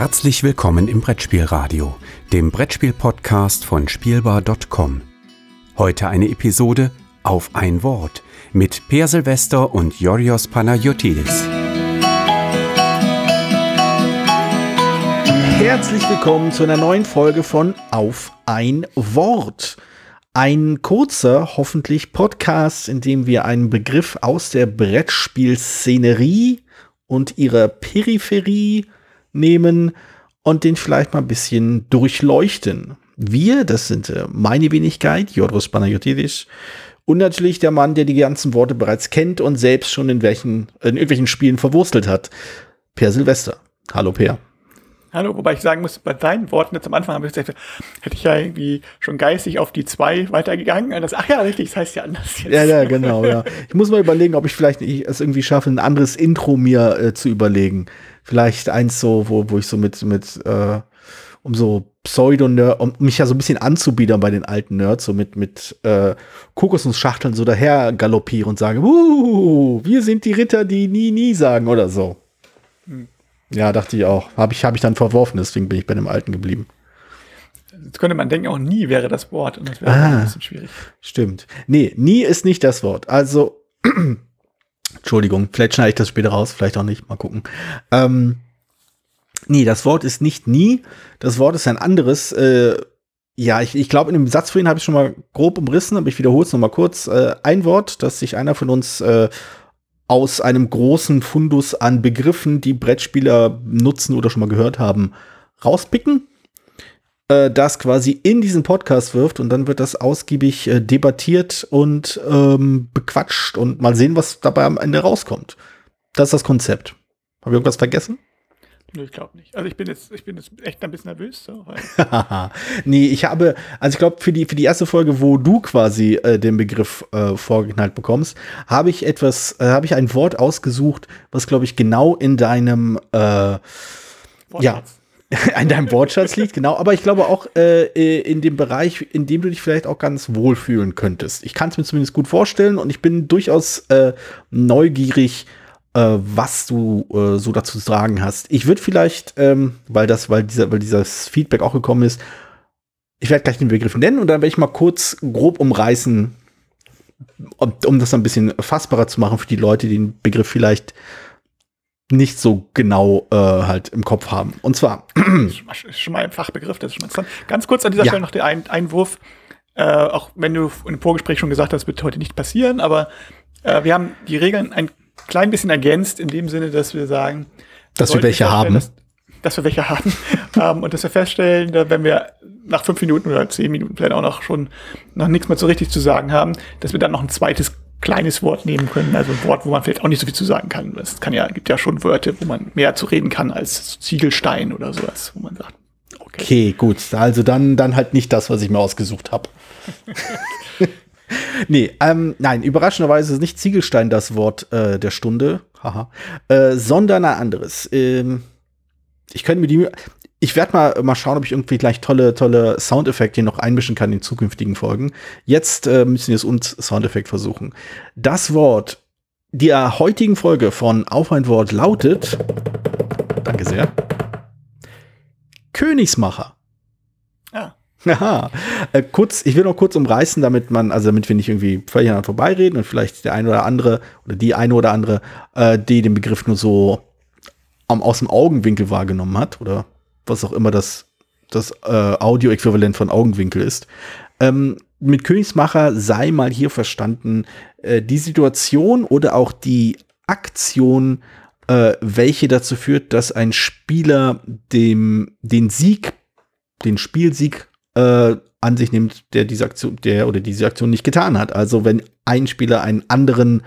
Herzlich willkommen im Brettspielradio, dem Brettspiel-Podcast von Spielbar.com. Heute eine Episode auf ein Wort mit Per Silvester und Yorios Panagiotis. Herzlich willkommen zu einer neuen Folge von Auf ein Wort. Ein kurzer, hoffentlich Podcast, in dem wir einen Begriff aus der Brettspielszenerie und ihrer Peripherie nehmen und den vielleicht mal ein bisschen durchleuchten. Wir, das sind äh, meine Wenigkeit, Jodros Panayotidis, und natürlich der Mann, der die ganzen Worte bereits kennt und selbst schon in, welchen, in irgendwelchen Spielen verwurstelt hat, Per Silvester. Hallo Per. Hallo, wobei ich sagen muss, bei deinen Worten jetzt am Anfang habe ich gesagt, hätte ich ja irgendwie schon geistig auf die zwei weitergegangen. Und das, ach ja, richtig, das heißt ja anders jetzt. Ja, ja, genau, ja. Ich muss mal überlegen, ob ich vielleicht es irgendwie schaffe, ein anderes Intro mir äh, zu überlegen. Vielleicht eins so, wo, wo ich so mit, mit äh, um so Pseudo-Nerd, um mich ja so ein bisschen anzubiedern bei den alten Nerds, so mit, mit äh, Kokosnussschachteln so daher galoppiere und sage, uh, wir sind die Ritter, die nie, nie sagen oder so. Hm. Ja, dachte ich auch. Habe ich, hab ich dann verworfen, deswegen bin ich bei dem Alten geblieben. Jetzt könnte man denken, auch nie wäre das Wort und das wäre ah, ein bisschen schwierig. Stimmt. Nee, nie ist nicht das Wort. Also, Entschuldigung, vielleicht schneide ich das später raus, vielleicht auch nicht, mal gucken. Ähm, nee, das Wort ist nicht nie, das Wort ist ein anderes. Äh, ja, ich, ich glaube, in dem Satz vorhin habe ich schon mal grob umrissen, aber ich wiederhole es noch mal kurz. Äh, ein Wort, das sich einer von uns äh, aus einem großen Fundus an Begriffen, die Brettspieler nutzen oder schon mal gehört haben, rauspicken, äh, das quasi in diesen Podcast wirft und dann wird das ausgiebig äh, debattiert und ähm, bequatscht und mal sehen, was dabei am Ende rauskommt. Das ist das Konzept. Habe ich irgendwas vergessen? Nee, ich glaube nicht. Also ich bin jetzt, ich bin jetzt echt ein bisschen nervös. So, nee, ich habe, also ich glaube, für die, für die erste Folge, wo du quasi äh, den Begriff äh, vorgeknallt bekommst, habe ich etwas, äh, habe ich ein Wort ausgesucht, was, glaube ich, genau in deinem äh, ja, in deinem Wortschatz liegt, genau. Aber ich glaube auch äh, äh, in dem Bereich, in dem du dich vielleicht auch ganz wohl fühlen könntest. Ich kann es mir zumindest gut vorstellen und ich bin durchaus äh, neugierig, äh, was du äh, so dazu zu sagen hast. Ich würde vielleicht, ähm, weil das, weil dieser, weil dieses Feedback auch gekommen ist, ich werde gleich den Begriff nennen und dann werde ich mal kurz grob umreißen, um, um das ein bisschen fassbarer zu machen für die Leute, die den Begriff vielleicht nicht so genau äh, halt im Kopf haben. Und zwar. Das ist schon mal ein Fachbegriff, das ist schon mal interessant. Ganz kurz an dieser ja. Stelle noch der ein Einwurf. Äh, auch wenn du im Vorgespräch schon gesagt hast, wird heute nicht passieren, aber äh, wir haben die Regeln ein klein bisschen ergänzt, in dem Sinne, dass wir sagen, dass wir welche haben. Dass, dass, wir welche haben. ähm, und dass wir feststellen, dass wenn wir nach fünf Minuten oder zehn Minuten vielleicht auch noch schon noch nichts mehr so richtig zu sagen haben, dass wir dann noch ein zweites kleines Wort nehmen können, also ein Wort, wo man vielleicht auch nicht so viel zu sagen kann. Es kann ja, gibt ja schon Wörter, wo man mehr zu reden kann als Ziegelstein oder sowas, wo man sagt. Okay, okay gut. Also dann, dann halt nicht das, was ich mir ausgesucht habe. nee, ähm, nein, überraschenderweise ist nicht Ziegelstein das Wort äh, der Stunde, haha, äh, sondern ein anderes. Ähm, ich könnte mir die, ich werde mal, mal schauen, ob ich irgendwie gleich tolle, tolle Soundeffekte noch einmischen kann in zukünftigen Folgen. Jetzt äh, müssen wir es uns Soundeffekt versuchen. Das Wort der heutigen Folge von Auf ein Wort lautet, danke sehr, Königsmacher. Ah. Aha. Äh, kurz, ich will noch kurz umreißen, damit man, also damit wir nicht irgendwie völlig aneinander vorbeireden und vielleicht der eine oder andere oder die eine oder andere, äh, die den Begriff nur so aus dem Augenwinkel wahrgenommen hat oder was auch immer das, das äh, Audio-Äquivalent von Augenwinkel ist. Ähm, mit Königsmacher sei mal hier verstanden, äh, die Situation oder auch die Aktion, äh, welche dazu führt, dass ein Spieler dem, den Sieg, den Spielsieg äh, an sich nimmt, der diese Aktion, der oder diese Aktion nicht getan hat. Also wenn ein Spieler einen anderen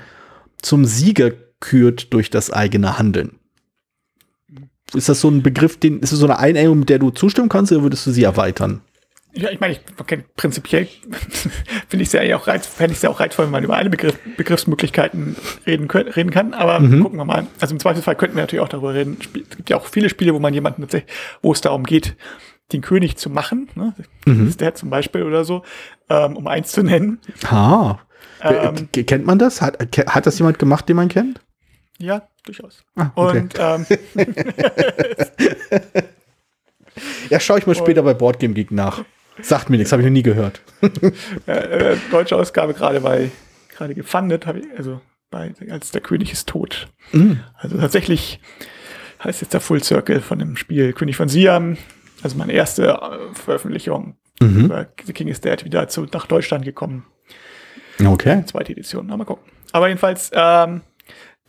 zum Sieger kürt durch das eigene Handeln. Ist das so ein Begriff, den, ist das so eine Einengung, mit der du zustimmen kannst, oder würdest du sie erweitern? Ja, ich meine, ich, okay, prinzipiell finde ich es ja auch reiz, fände ich es ja auch reizvoll, wenn man über alle Begriff, Begriffsmöglichkeiten reden, können, reden kann. Aber mhm. gucken wir mal. Also im Zweifelsfall könnten wir natürlich auch darüber reden. Es gibt ja auch viele Spiele, wo man jemanden tatsächlich, wo es darum geht, den König zu machen. Ne? Mhm. ist der zum Beispiel oder so, ähm, um eins zu nennen. Ah. Ähm, kennt man das? Hat, hat das jemand gemacht, den man kennt? Ja, durchaus. Ah, okay. Und ähm, Ja, schaue ich mal später bei Boardgame Geek nach. Sagt mir nichts, habe ich noch nie gehört. äh, äh, deutsche Ausgabe gerade bei, gerade gefundet, habe ich, also bei, als der König ist tot. Mm. Also tatsächlich heißt jetzt der Full Circle von dem Spiel König von Siam. Also meine erste äh, Veröffentlichung Mhm. über The King is Dead wieder zu, nach Deutschland gekommen. Okay. Zweite Edition, na, mal gucken. Aber jedenfalls, ähm,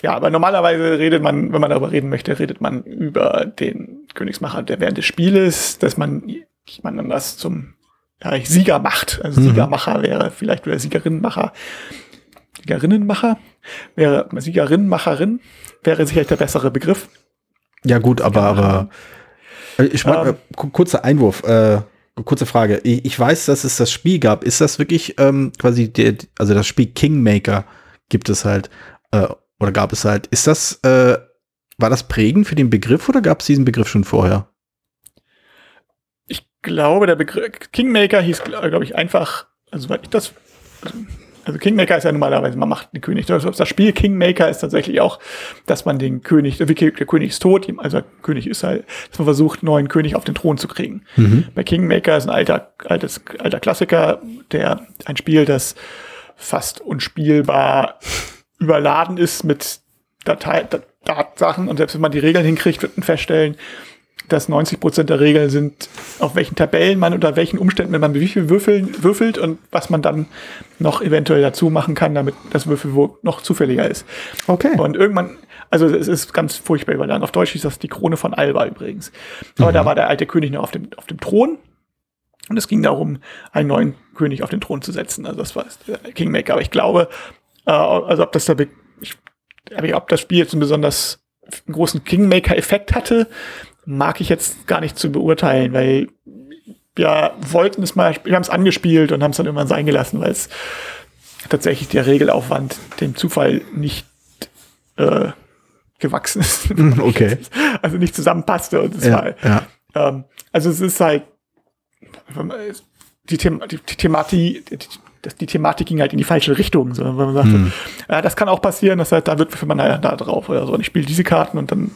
ja, aber normalerweise redet man, wenn man darüber reden möchte, redet man über den Königsmacher, der während des Spieles, dass man, meine, das zum ja, Sieger macht. Also Mhm. Siegermacher wäre vielleicht oder Siegerinnenmacher. Siegerinnenmacher wäre Siegerinnenmacherin wäre sicherlich der bessere Begriff. Ja, gut, aber, aber äh, ich meine, Ähm. äh, ku- kurzer Einwurf, äh, kurze Frage. Ich, ich weiß, dass es das Spiel gab. Ist das wirklich ähm, quasi der, also das Spiel Kingmaker gibt es halt, äh, oder gab es halt. Ist das, äh, war das prägend für den Begriff oder gab es diesen Begriff schon vorher? Ich glaube, der Begriff Kingmaker hieß, glaube ich, einfach, also weil ich das, also Kingmaker ist ja normalerweise, man macht den König. Das das Spiel Kingmaker ist tatsächlich auch, dass man den König, der König ist tot, also der König ist halt, dass man versucht, einen neuen König auf den Thron zu kriegen. Bei Kingmaker ist ein alter, altes, alter Klassiker, der ein Spiel, das fast unspielbar überladen ist mit Datei, Dat- Datsachen und selbst wenn man die Regeln hinkriegt, wird man feststellen, dass 90 Prozent der Regeln sind, auf welchen Tabellen man unter welchen Umständen, wenn man wie viel würfeln, würfelt und was man dann noch eventuell dazu machen kann, damit das Würfelwurf noch zufälliger ist. Okay. Und irgendwann, also es ist ganz furchtbar überladen. Auf Deutsch hieß das die Krone von Alba übrigens. Aber da war der alte König noch auf dem, auf dem Thron. Und es ging darum, einen neuen König auf den Thron zu setzen. Also das war der Kingmaker. Aber ich glaube, also ob das da, ich, ob das Spiel jetzt einen besonders großen Kingmaker-Effekt hatte, mag ich jetzt gar nicht zu beurteilen, weil wir wollten es mal, wir haben es angespielt und haben es dann irgendwann sein gelassen, weil es tatsächlich der Regelaufwand dem Zufall nicht äh, gewachsen ist. okay. Also nicht zusammenpasste und es Ja, war, ja. ähm, also es ist halt die, Them die, die Thematik, die, das, die Thematik ging halt in die falsche Richtung, so, wenn man sagte, Hm. ja, das kann auch passieren, dass halt, da wird man da, da drauf oder so. Und ich spiele diese Karten und dann,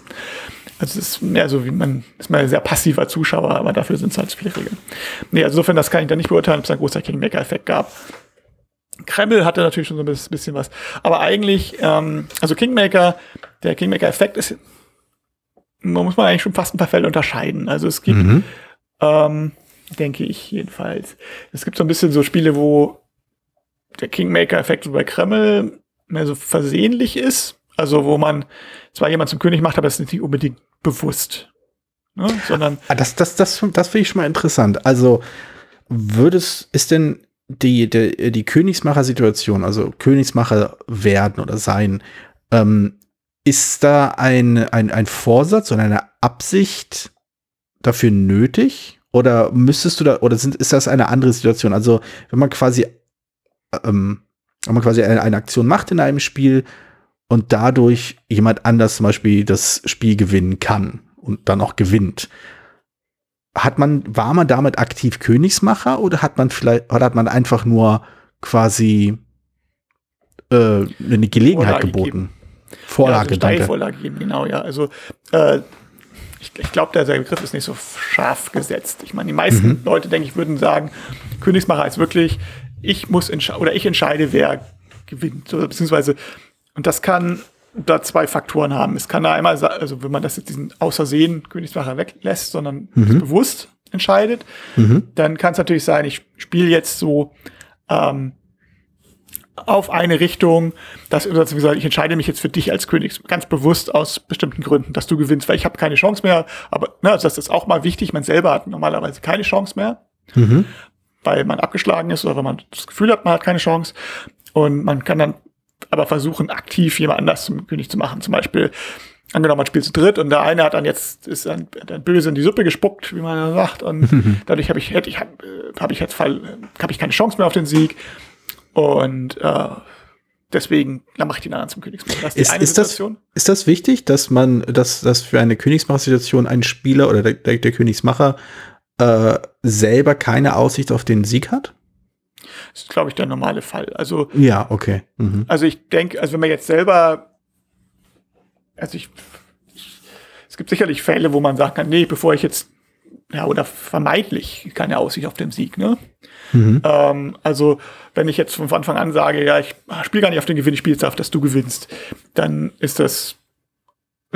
also es ist mehr so wie man, ist man ein sehr passiver Zuschauer, aber dafür sind es halt Spielregeln. Nee, also insofern, das kann ich dann nicht beurteilen, ob es einen großer Kingmaker-Effekt gab. Kreml hatte natürlich schon so ein bis- bisschen was. Aber eigentlich, ähm, also Kingmaker, der Kingmaker-Effekt ist, man muss man eigentlich schon fast ein paar Fälle unterscheiden. Also es gibt, Mhm. ähm, denke ich jedenfalls. Es gibt so ein bisschen so Spiele, wo der Kingmaker-Effekt bei Kreml mehr so versehentlich ist. Also wo man zwar jemand zum König macht, aber es ist nicht unbedingt bewusst. Ne? Sondern Ah, das, das, das, das finde ich schon mal interessant. Also, würdest, ist denn die, die, die Königsmacher-Situation, also Königsmacher werden oder sein, ähm, ist da ein, ein, ein Vorsatz oder eine Absicht dafür nötig? Oder müsstest du da, oder sind, ist das eine andere Situation? Also, wenn man quasi, ähm, wenn man quasi eine, eine Aktion macht in einem Spiel und dadurch jemand anders zum Beispiel das Spiel gewinnen kann und dann auch gewinnt, hat man, war man damit aktiv Königsmacher oder hat man vielleicht, oder hat man einfach nur quasi äh, eine Gelegenheit Vorlage geboten? Vorlage, ja, danke. Steilvorlage geben, genau, ja. Also äh, ich, ich glaube, der, der Begriff ist nicht so scharf gesetzt. Ich meine, die meisten Mhm. Leute, denke ich, würden sagen, Königsmacher ist wirklich, ich muss entscheiden, oder ich entscheide, wer gewinnt. Oder beziehungsweise, und das kann da zwei Faktoren haben. Es kann da einmal, also wenn man das jetzt diesen Außersehen Königsmacher weglässt, sondern Mhm. bewusst entscheidet, dann kann es natürlich sein, ich spiele jetzt so ähm, auf eine Richtung, dass wie gesagt, ich entscheide mich jetzt für dich als König, ganz bewusst aus bestimmten Gründen, dass du gewinnst, weil ich habe keine Chance mehr. Aber ne, also das ist auch mal wichtig. Man selber hat normalerweise keine Chance mehr, Mhm. Weil man abgeschlagen ist oder wenn man das Gefühl hat, man hat keine Chance. Und man kann dann aber versuchen, aktiv jemand anders zum König zu machen. Zum Beispiel, angenommen, man spielt zu dritt und der eine hat dann jetzt, ist dann, dann böse in die Suppe gespuckt, wie man sagt. Und dadurch habe ich, hätte ich, habe hab ich jetzt Fall, habe ich keine Chance mehr auf den Sieg. Und äh, deswegen dann mache ich den anderen zum Königsmacher. Das ist Ist, das, Situation. ist das wichtig, dass man, dass, dass für eine Königsmacher-Situation ein Spieler oder der, der, der Königsmacher äh, selber keine Aussicht auf den Sieg hat? Das ist, glaube ich, der normale Fall. Also Ja, okay. Mhm. Also ich denke, also wenn man jetzt selber, also ich, es gibt sicherlich Fälle, wo man sagen kann, nee, bevor ich jetzt ja, oder vermeintlich keine Aussicht auf den Sieg, ne? Mhm. Ähm, also, wenn ich jetzt von Anfang an sage, ja, ich spiele gar nicht auf den Gewinn, ich spiele jetzt auf, dass du gewinnst, dann ist das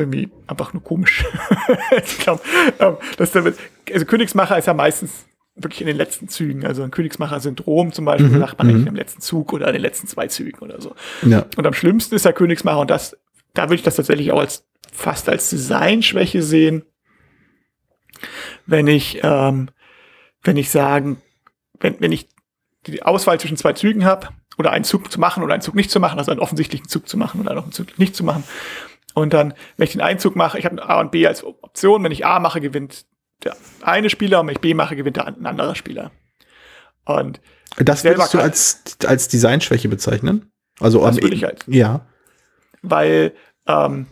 irgendwie einfach nur komisch. ich glaube, ähm, dass damit, also Königsmacher ist ja meistens wirklich in den letzten Zügen. Also ein Königsmacher-Syndrom zum Beispiel, mhm. sagt man eigentlich mhm. im letzten Zug oder in den letzten zwei Zügen oder so. Ja. Und am schlimmsten ist der Königsmacher und das, da würde ich das tatsächlich auch als fast als Designschwäche sehen, wenn ich, ähm, wenn ich sagen, wenn, wenn ich die Auswahl zwischen zwei Zügen habe, oder einen Zug zu machen oder einen Zug nicht zu machen, also einen offensichtlichen Zug zu machen oder noch einen Zug nicht zu machen. Und dann, wenn ich den Einzug mache, ich habe A und B als Option, wenn ich A mache, gewinnt der eine Spieler und wenn ich B mache, gewinnt der ein anderer Spieler. Und das würdest du als, als Designschwäche bezeichnen? Also das würde ich halt. Ja. Weil, ähm,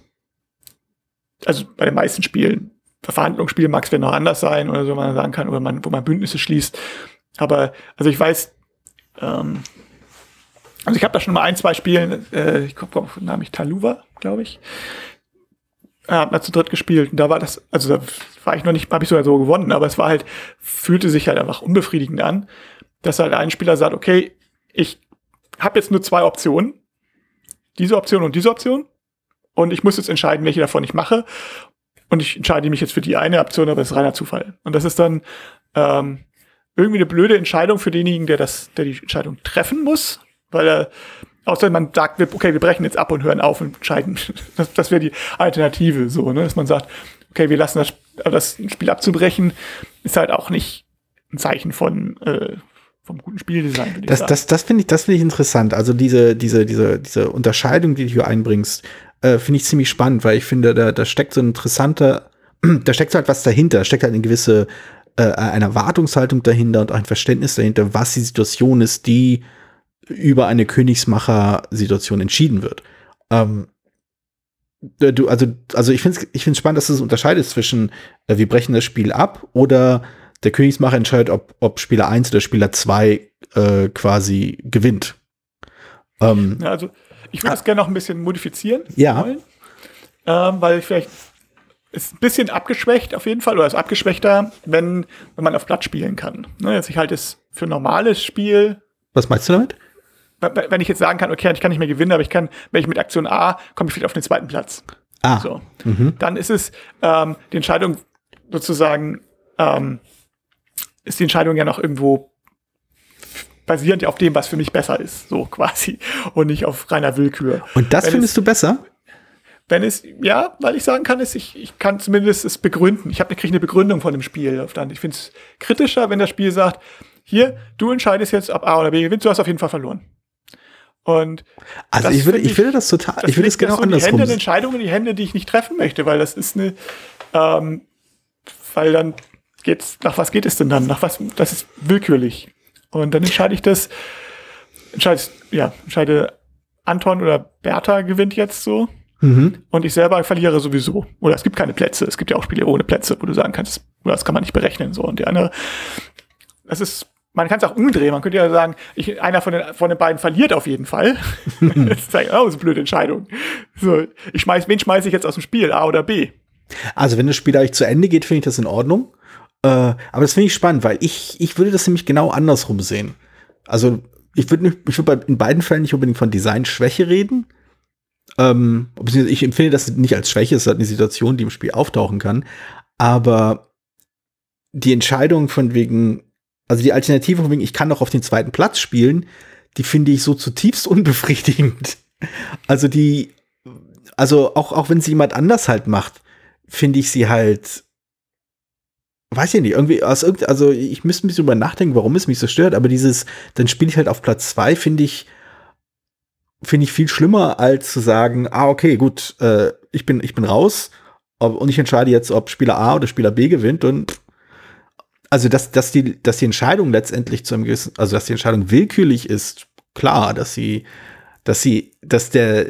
also bei den meisten Spielen, Verhandlungsspielen mag es vielleicht noch anders sein oder so, man sagen kann, oder man, wo man Bündnisse schließt. Aber, also ich weiß, ähm, also ich habe da schon mal ein, zwei Spielen, äh, ich komme auf den Namen ich Taluva, glaube ich. Äh, hat mal zu dritt gespielt. Und da war das, also da war ich noch nicht, habe ich sogar so gewonnen, aber es war halt, fühlte sich halt einfach unbefriedigend an, dass halt ein Spieler sagt, okay, ich habe jetzt nur zwei Optionen. Diese Option und diese Option. Und ich muss jetzt entscheiden, welche davon ich mache. Und ich entscheide mich jetzt für die eine Option, aber es ist reiner Zufall. Und das ist dann ähm, irgendwie eine blöde Entscheidung für denjenigen, der das, der die Entscheidung treffen muss, weil er Außer man sagt, okay, wir brechen jetzt ab und hören auf und entscheiden. Das, das wäre die Alternative, so, ne? dass man sagt, okay, wir lassen das, das Spiel abzubrechen, ist halt auch nicht ein Zeichen von äh, vom guten Spieldesign. Das, das, das finde ich, das finde ich interessant. Also diese, diese, diese, diese Unterscheidung, die du hier einbringst, äh, finde ich ziemlich spannend, weil ich finde, da, da steckt so ein interessanter, da steckt halt was dahinter, da steckt halt eine gewisse äh, eine Erwartungshaltung dahinter und auch ein Verständnis dahinter, was die Situation ist, die über eine Königsmacher-Situation entschieden wird. Ähm, du, also, also ich finde es ich find's spannend, dass es unterscheidet zwischen, äh, wir brechen das Spiel ab oder der Königsmacher entscheidet, ob, ob Spieler 1 oder Spieler 2 äh, quasi gewinnt. Ähm, ja, also ich würde das gerne noch ein bisschen modifizieren ja. wollen, ähm, weil vielleicht ist ein bisschen abgeschwächt auf jeden Fall oder ist abgeschwächter, wenn, wenn man auf Blatt spielen kann. Ne, jetzt ich halte es für ein normales Spiel. Was meinst du damit? Wenn ich jetzt sagen kann, okay, ich kann nicht mehr gewinnen, aber ich kann, wenn ich mit Aktion A komme ich vielleicht auf den zweiten Platz. Ah. So. Mhm. Dann ist es ähm, die Entscheidung sozusagen, ähm, ist die Entscheidung ja noch irgendwo basierend auf dem, was für mich besser ist, so quasi, und nicht auf reiner Willkür. Und das wenn findest es, du besser? Wenn es, ja, weil ich sagen kann, ist, ich, ich kann zumindest es begründen. Ich habe kriege eine Begründung von dem Spiel. Ich finde es kritischer, wenn das Spiel sagt, hier, du entscheidest jetzt, ob A oder B gewinnt, du hast auf jeden Fall verloren. Und also ich würde, ich, ich würde das total, das ich würde es genau so andersrum. Die Hände, Entscheidungen in die Hände, die ich nicht treffen möchte, weil das ist eine, ähm, weil dann geht's, nach was geht es denn dann? Nach was, das ist willkürlich. Und dann entscheide ich das, entscheide, ja, entscheide Anton oder Bertha gewinnt jetzt so. Mhm. Und ich selber verliere sowieso. Oder es gibt keine Plätze. Es gibt ja auch Spiele ohne Plätze, wo du sagen kannst, das kann man nicht berechnen. So. Und die andere, das ist man kann es auch umdrehen. Man könnte ja sagen, ich, einer von den, von den beiden verliert auf jeden Fall. das ist ja auch eine blöde Entscheidung. So, ich schmeiß, wen schmeiße ich jetzt aus dem Spiel, A oder B? Also, wenn das Spiel eigentlich zu Ende geht, finde ich das in Ordnung. Äh, aber das finde ich spannend, weil ich, ich würde das nämlich genau andersrum sehen. Also, ich würde ich würd in beiden Fällen nicht unbedingt von Designschwäche reden. Ähm, ich empfinde das nicht als Schwäche, es ist halt eine Situation, die im Spiel auftauchen kann. Aber die Entscheidung von wegen, also die Alternative von wegen, ich kann doch auf den zweiten Platz spielen, die finde ich so zutiefst unbefriedigend. Also die, also auch, auch wenn sie jemand anders halt macht, finde ich sie halt, weiß ich nicht, irgendwie aus irgend, also ich müsste ein bisschen drüber nachdenken, warum es mich so stört, aber dieses, dann spiele ich halt auf Platz zwei, finde ich, finde ich viel schlimmer, als zu sagen, ah, okay, gut, äh, ich bin, ich bin raus und ich entscheide jetzt, ob Spieler A oder Spieler B gewinnt und also dass, dass, die, dass die Entscheidung letztendlich zu einem gewissen, also dass die Entscheidung willkürlich ist, klar, dass sie, dass sie, dass der,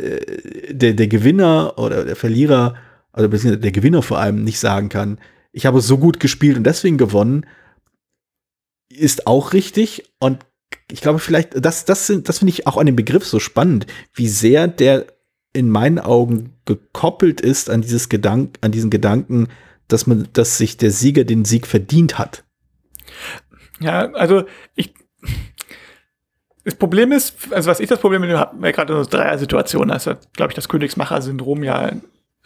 der, der Gewinner oder der Verlierer, also der Gewinner vor allem nicht sagen kann, ich habe so gut gespielt und deswegen gewonnen, ist auch richtig. Und ich glaube, vielleicht, das, das, sind, das finde ich auch an dem Begriff so spannend, wie sehr der in meinen Augen gekoppelt ist an dieses Gedank, an diesen Gedanken, dass man, dass sich der Sieger den Sieg verdient hat. Ja, also ich. Das Problem ist, also was ich das Problem mit dem habe, gerade in so Dreier-Situationen, also glaube ich, das Königsmacher-Syndrom ja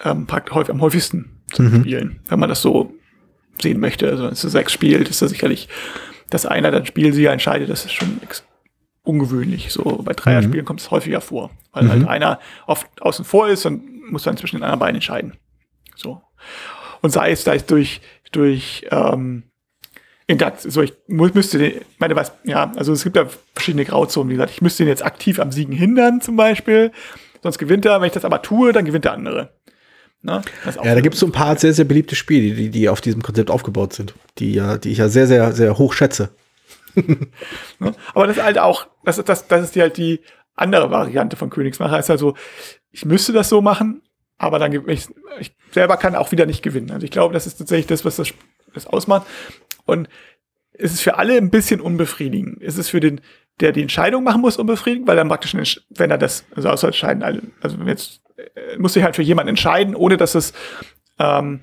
ähm, häufig, am häufigsten zu mhm. spielen, wenn man das so sehen möchte. Also wenn es sechs spielt, ist das sicherlich, dass einer dann Spielsieger entscheidet, das ist schon ungewöhnlich. So bei Dreier-Spielen mhm. kommt es häufiger vor, weil halt mhm. halt einer oft außen vor ist und muss dann zwischen den anderen beiden entscheiden. So. Und sei es, sei es durch, durch ähm, in das, so ich müsste den, meine was, ja, also es gibt ja verschiedene Grauzonen, wie gesagt, ich müsste ihn jetzt aktiv am Siegen hindern zum Beispiel, sonst gewinnt er, wenn ich das aber tue, dann gewinnt der andere. Ne? Ja, da gibt es so ein paar sehr, sehr beliebte Spiele, die, die auf diesem Konzept aufgebaut sind, die, ja, die ich ja sehr, sehr, sehr hoch schätze. ne? Aber das ist halt auch, das ist, das, das ist die halt die andere Variante von Königsmacher, ist also, ich müsste das so machen, aber dann ich, ich selber kann auch wieder nicht gewinnen. Also ich glaube, das ist tatsächlich das, was das, das ausmacht. Und es ist für alle ein bisschen unbefriedigend. Es ist für den, der die Entscheidung machen muss, unbefriedigend, weil dann praktisch, wenn er das, also außer entscheiden, also jetzt äh, muss sich halt für jemanden entscheiden, ohne dass es ähm,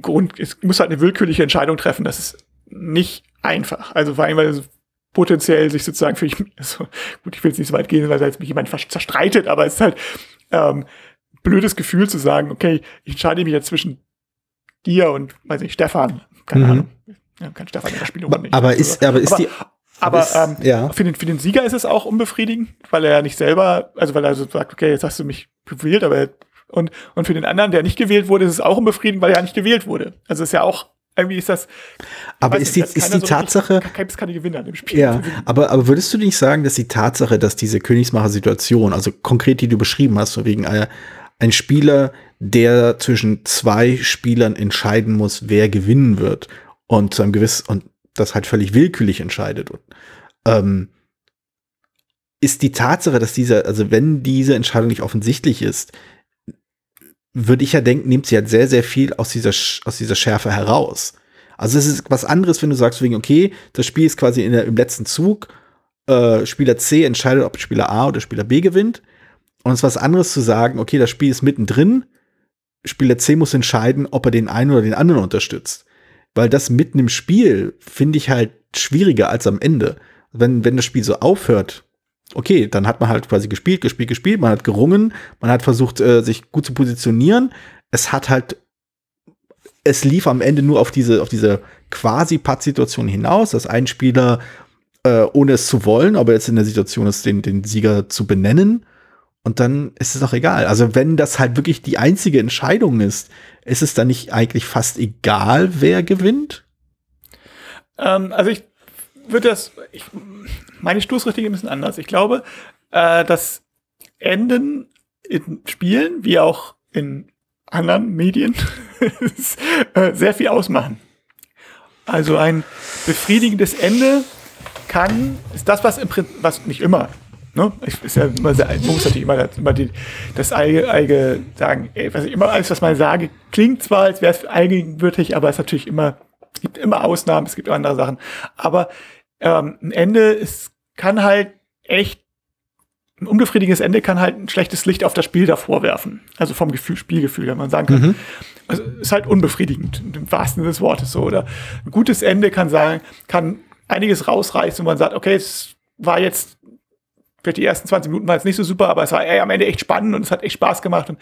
Grund, es muss halt eine willkürliche Entscheidung treffen. Das ist nicht einfach. Also vor allem, weil es potenziell sich sozusagen für, also, gut, ich will jetzt nicht so weit gehen, weil jetzt mich jemand zerstreitet, aber es ist halt ähm, blödes Gefühl zu sagen, okay, ich entscheide mich jetzt zwischen dir und, weiß ich, Stefan. Keine mhm. Ahnung. Ja, kann Stefan in der Spielung nicht. Aber ist, aber ist die, aber ist, ähm, ja. für, den, für den Sieger ist es auch unbefriedigend, weil er ja nicht selber, also weil er so sagt, okay, jetzt hast du mich gewählt, aber und, und für den anderen, der nicht gewählt wurde, ist es auch unbefriedigend, weil er ja nicht gewählt wurde. Also ist ja auch, irgendwie ist das. Aber ist die, ist die so Tatsache. Gibt es keine Gewinner in dem Spiel. Ja, aber, aber würdest du nicht sagen, dass die Tatsache, dass diese Königsmacher-Situation, also konkret, die du beschrieben hast, so wegen einer, ein Spieler, der zwischen zwei Spielern entscheiden muss, wer gewinnen wird und zu einem gewiss und das halt völlig willkürlich entscheidet. Und, ähm, ist die Tatsache, dass diese, also wenn diese Entscheidung nicht offensichtlich ist, würde ich ja denken, nimmt sie halt sehr, sehr viel aus dieser, aus dieser Schärfe heraus. Also es ist was anderes, wenn du sagst, wegen, okay, das Spiel ist quasi der, im letzten Zug, äh, Spieler C entscheidet, ob Spieler A oder Spieler B gewinnt. Und es ist was anderes zu sagen, okay, das Spiel ist mittendrin, Spieler C muss entscheiden, ob er den einen oder den anderen unterstützt. Weil das mitten im Spiel finde ich halt schwieriger als am Ende. Wenn, wenn das Spiel so aufhört, okay, dann hat man halt quasi gespielt, gespielt, gespielt, man hat gerungen, man hat versucht, äh, sich gut zu positionieren. Es hat halt, es lief am Ende nur auf diese, auf diese quasi Putt-Situation hinaus, dass ein Spieler, äh, ohne es zu wollen, aber jetzt in der Situation ist, den, den Sieger zu benennen, und dann ist es auch egal. Also wenn das halt wirklich die einzige Entscheidung ist, ist es dann nicht eigentlich fast egal, wer gewinnt? Ähm, also ich würde das, ich, meine Stoßrichtung ein bisschen anders. Ich glaube, äh, dass Enden in Spielen, wie auch in anderen Medien, äh, sehr viel ausmachen. Also ein befriedigendes Ende kann, ist das, was im Prinzip, was nicht immer, Ne? Ich, ist ja immer sehr, man muss natürlich immer, immer die, das Eige, sagen, ey, was ich immer alles, was man sage, klingt zwar, als wäre es allgegenwürdig, aber es ist natürlich immer, es gibt immer Ausnahmen, es gibt auch andere Sachen. Aber ähm, ein Ende ist, kann halt echt, ein unbefriedigendes Ende kann halt ein schlechtes Licht auf das Spiel davor werfen. Also vom Gefühl, Spielgefühl, wenn man sagen kann. Mhm. Also ist halt unbefriedigend, im wahrsten Sinne des Wortes so. Oder ein gutes Ende kann sagen, kann einiges rausreißen und man sagt, okay, es war jetzt vielleicht die ersten 20 Minuten war es nicht so super, aber es war ey, am Ende echt spannend und es hat echt Spaß gemacht. Und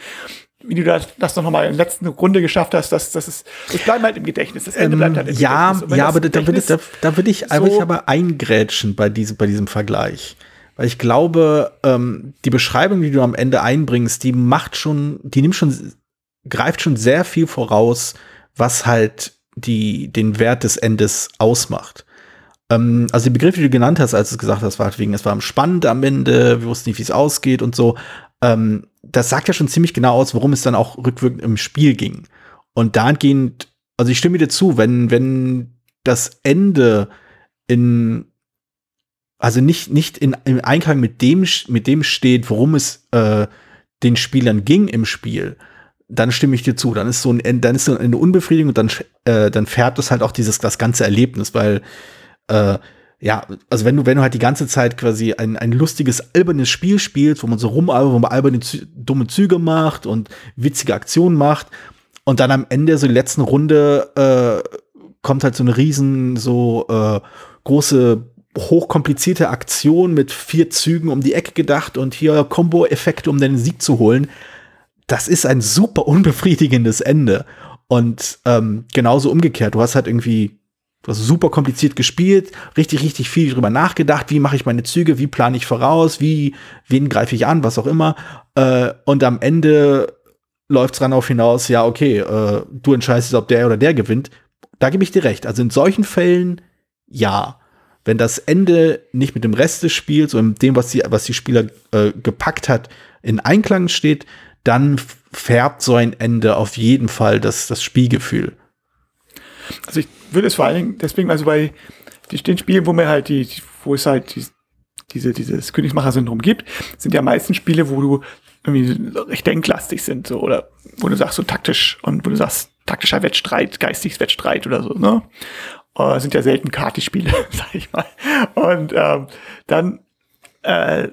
wie du das, das noch mal in der letzten Runde geschafft hast, das, das ist, das bleibt halt im Gedächtnis. Das Ende bleibt halt im ja, Gedächtnis. Ja, aber da würde, da, da würde ich, so aber ich aber eingrätschen bei diesem, bei diesem Vergleich. Weil ich glaube, ähm, die Beschreibung, die du am Ende einbringst, die macht schon, die nimmt schon, greift schon sehr viel voraus, was halt die, den Wert des Endes ausmacht. Ähm, also die Begriffe, die du genannt hast, als du gesagt hast, war halt wegen, es war spannend am Ende, wir wussten nicht, wie es ausgeht und so. Ähm, das sagt ja schon ziemlich genau aus, worum es dann auch rückwirkend im Spiel ging. Und dahingehend, also ich stimme dir zu, wenn, wenn das Ende in, also nicht, nicht in, im Einklang mit dem, mit dem steht, worum es äh, den Spielern ging im Spiel, dann stimme ich dir zu. Dann ist so ein, dann ist so eine Unbefriedigung und dann, äh, dann färbt es halt auch dieses, das ganze Erlebnis, weil äh, ja, also wenn du, wenn du halt die ganze Zeit quasi ein, ein lustiges, albernes Spiel spielst, wo man so rumalbert, wo man alberne, dumme Züge macht und witzige Aktionen macht und dann am Ende, so die letzten Runde, äh, kommt halt so eine riesen, so äh, große, hochkomplizierte Aktion mit vier Zügen um die Ecke gedacht und hier Combo-Effekte, um den Sieg zu holen. Das ist ein super unbefriedigendes Ende. Und ähm, genauso umgekehrt, du hast halt irgendwie Du hast super kompliziert gespielt, richtig, richtig viel drüber nachgedacht, wie mache ich meine Züge, wie plane ich voraus, wie, wen greife ich an, was auch immer. Äh, und am Ende läuft es auf hinaus, ja, okay, äh, du entscheidest, ob der oder der gewinnt. Da gebe ich dir recht. Also in solchen Fällen ja. Wenn das Ende nicht mit dem Rest des Spiels und dem, was die, was die Spieler äh, gepackt hat, in Einklang steht, dann färbt so ein Ende auf jeden Fall das, das Spielgefühl. Also ich würde es vor allen Dingen deswegen, also bei den Spielen, wo mir halt die, wo es halt die, diese, dieses Königsmacher-Syndrom gibt, sind ja meistens Spiele, wo du irgendwie recht denklastig sind, so, oder wo du sagst, so taktisch und wo du sagst, taktischer Wettstreit, geistiges Wettstreit oder so, ne? Uh, sind ja selten Kartenspiele, sag ich mal. Und ähm, dann, äh,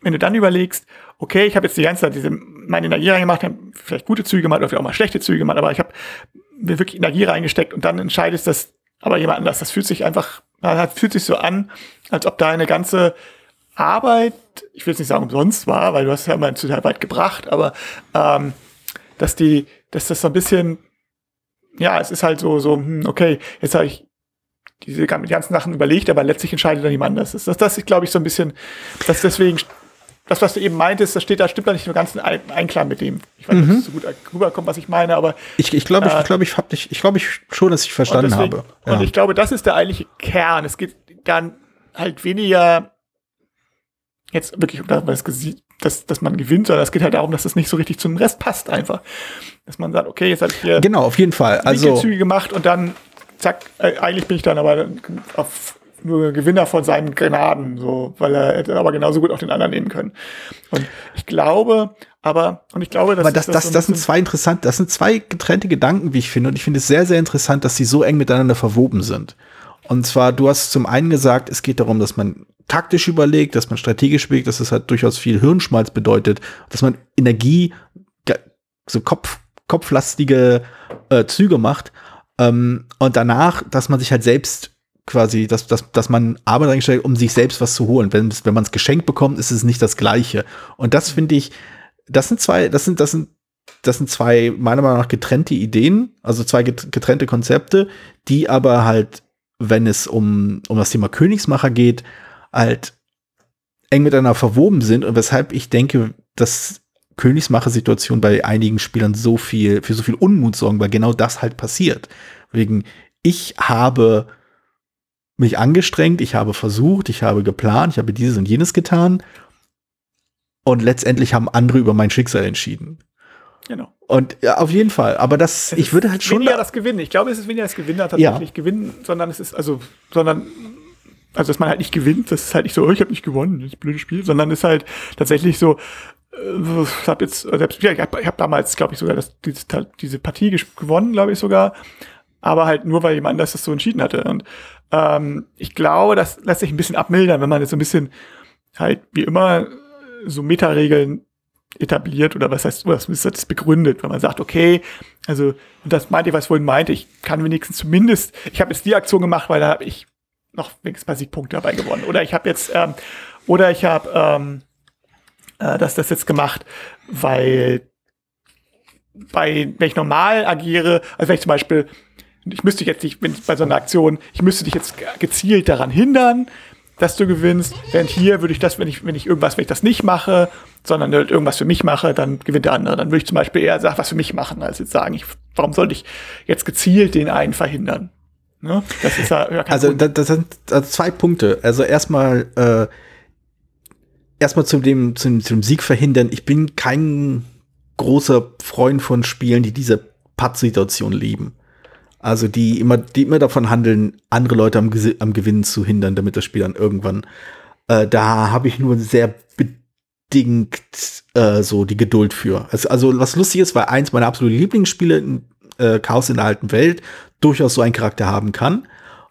wenn du dann überlegst, okay, ich habe jetzt die ganze Zeit diese meine Energie reingemacht, habe vielleicht gute Züge gemacht oder auch mal schlechte Züge gemacht, aber ich habe wirklich Energie reingesteckt und dann entscheidest das aber jemand anders. Das fühlt sich einfach, das fühlt sich so an, als ob deine ganze Arbeit, ich will jetzt nicht sagen umsonst war, weil du hast ja immer total weit gebracht, aber ähm, dass die, dass das so ein bisschen, ja, es ist halt so, so, hm, okay, jetzt habe ich diese ganzen Sachen überlegt, aber letztlich entscheidet dann jemand anders. Das, das ist, glaube ich, so ein bisschen, dass deswegen das, was du eben meintest, das steht da, stimmt da nicht nur ganz in Einklang mit dem. Ich weiß nicht, mhm. ob es so gut rüberkommt, was ich meine, aber. Ich, ich glaube, äh, ich, glaube, ich habe dich, ich glaube ich schon, dass ich verstanden deswegen, habe. Ja. Und ich glaube, das ist der eigentliche Kern. Es geht dann halt weniger jetzt wirklich um das, dass, dass man gewinnt, sondern es geht halt darum, dass es nicht so richtig zum Rest passt einfach. Dass man sagt, okay, jetzt habe ich hier genau, auf jeden Fall. Also Züge gemacht und dann zack, äh, eigentlich bin ich dann aber auf nur Gewinner von seinen Grenaden, so, weil er hätte aber genauso gut auch den anderen nehmen können. Und ich glaube, aber, und ich glaube, dass aber das, das, das, so das sind zwei interessant, das sind zwei getrennte Gedanken, wie ich finde, und ich finde es sehr, sehr interessant, dass sie so eng miteinander verwoben sind. Und zwar, du hast zum einen gesagt, es geht darum, dass man taktisch überlegt, dass man strategisch überlegt, dass es halt durchaus viel Hirnschmalz bedeutet, dass man Energie, so Kopf, kopflastige äh, Züge macht. Ähm, und danach, dass man sich halt selbst quasi, dass, dass, dass man Arbeit eingestellt, um sich selbst was zu holen. Wenn, wenn man es geschenkt bekommt, ist es nicht das Gleiche. Und das finde ich, das sind zwei, das sind, das sind, das sind zwei, meiner Meinung nach, getrennte Ideen, also zwei getrennte Konzepte, die aber halt, wenn es um, um das Thema Königsmacher geht, halt eng miteinander verwoben sind und weshalb ich denke, dass Königsmacher-Situationen bei einigen Spielern so viel, für so viel Unmut sorgen, weil genau das halt passiert. Wegen, ich habe mich angestrengt, ich habe versucht, ich habe geplant, ich habe dieses und jenes getan. Und letztendlich haben andere über mein Schicksal entschieden. Genau. Und ja, auf jeden Fall. Aber das, es ich würde halt schon. Weniger das Gewinnen. Ich glaube, es ist weniger das Gewinnen tatsächlich ja. gewinnen, sondern es ist, also, sondern, also, dass man halt nicht gewinnt, das ist halt nicht so, oh, ich habe nicht gewonnen, das blödes Spiel, sondern ist halt tatsächlich so, äh, ich habe jetzt, selbst, ich habe hab damals, glaube ich, sogar das, diese, diese Partie gewonnen, glaube ich sogar aber halt nur, weil jemand anders das so entschieden hatte. Und ähm, ich glaube, das lässt sich ein bisschen abmildern, wenn man jetzt so ein bisschen halt wie immer so Metaregeln etabliert oder was heißt, was ist das begründet, wenn man sagt, okay, also, und das meinte ich, was ich vorhin meinte, ich kann wenigstens zumindest, ich habe jetzt die Aktion gemacht, weil da habe ich noch wenigstens bei Siegpunkte dabei gewonnen. Oder ich habe jetzt, ähm, oder ich habe ähm, äh, das, das jetzt gemacht, weil bei, wenn ich normal agiere, also wenn ich zum Beispiel ich müsste jetzt nicht, wenn bei so einer Aktion, ich müsste dich jetzt gezielt daran hindern, dass du gewinnst. Während hier würde ich das, wenn ich, wenn ich irgendwas, wenn ich das nicht mache, sondern halt irgendwas für mich mache, dann gewinnt der andere. Dann würde ich zum Beispiel eher sagen, was für mich machen, als jetzt sagen, ich, warum sollte ich jetzt gezielt den einen verhindern? Ne? Das ist ja, ja Also, das, das sind also zwei Punkte. Also erstmal, äh, erstmal zu dem, zum, zum Sieg verhindern. Ich bin kein großer Freund von Spielen, die diese Patt-Situation lieben. Also die immer, die immer davon handeln, andere Leute am, am Gewinnen zu hindern, damit das Spiel dann irgendwann. Äh, da habe ich nur sehr bedingt äh, so die Geduld für. Also, also was lustig ist, weil eins meiner absoluten Lieblingsspiele, in, äh, Chaos in der alten Welt, durchaus so einen Charakter haben kann.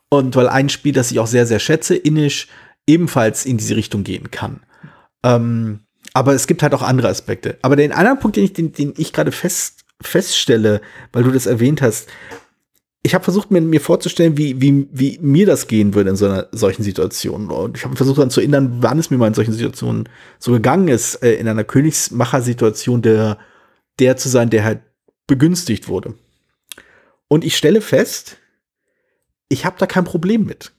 Und weil ein Spiel, das ich auch sehr, sehr schätze, Inish, ebenfalls in diese Richtung gehen kann. Ähm, aber es gibt halt auch andere Aspekte. Aber den anderen Punkt, den ich, den, den ich gerade fest feststelle, weil du das erwähnt hast, ich habe versucht, mir, mir vorzustellen, wie, wie, wie mir das gehen würde in so einer solchen Situation. Und ich habe versucht daran zu erinnern, wann es mir mal in solchen Situationen so gegangen ist, äh, in einer Königsmacher-Situation der, der zu sein, der halt begünstigt wurde. Und ich stelle fest, ich habe da kein Problem mit.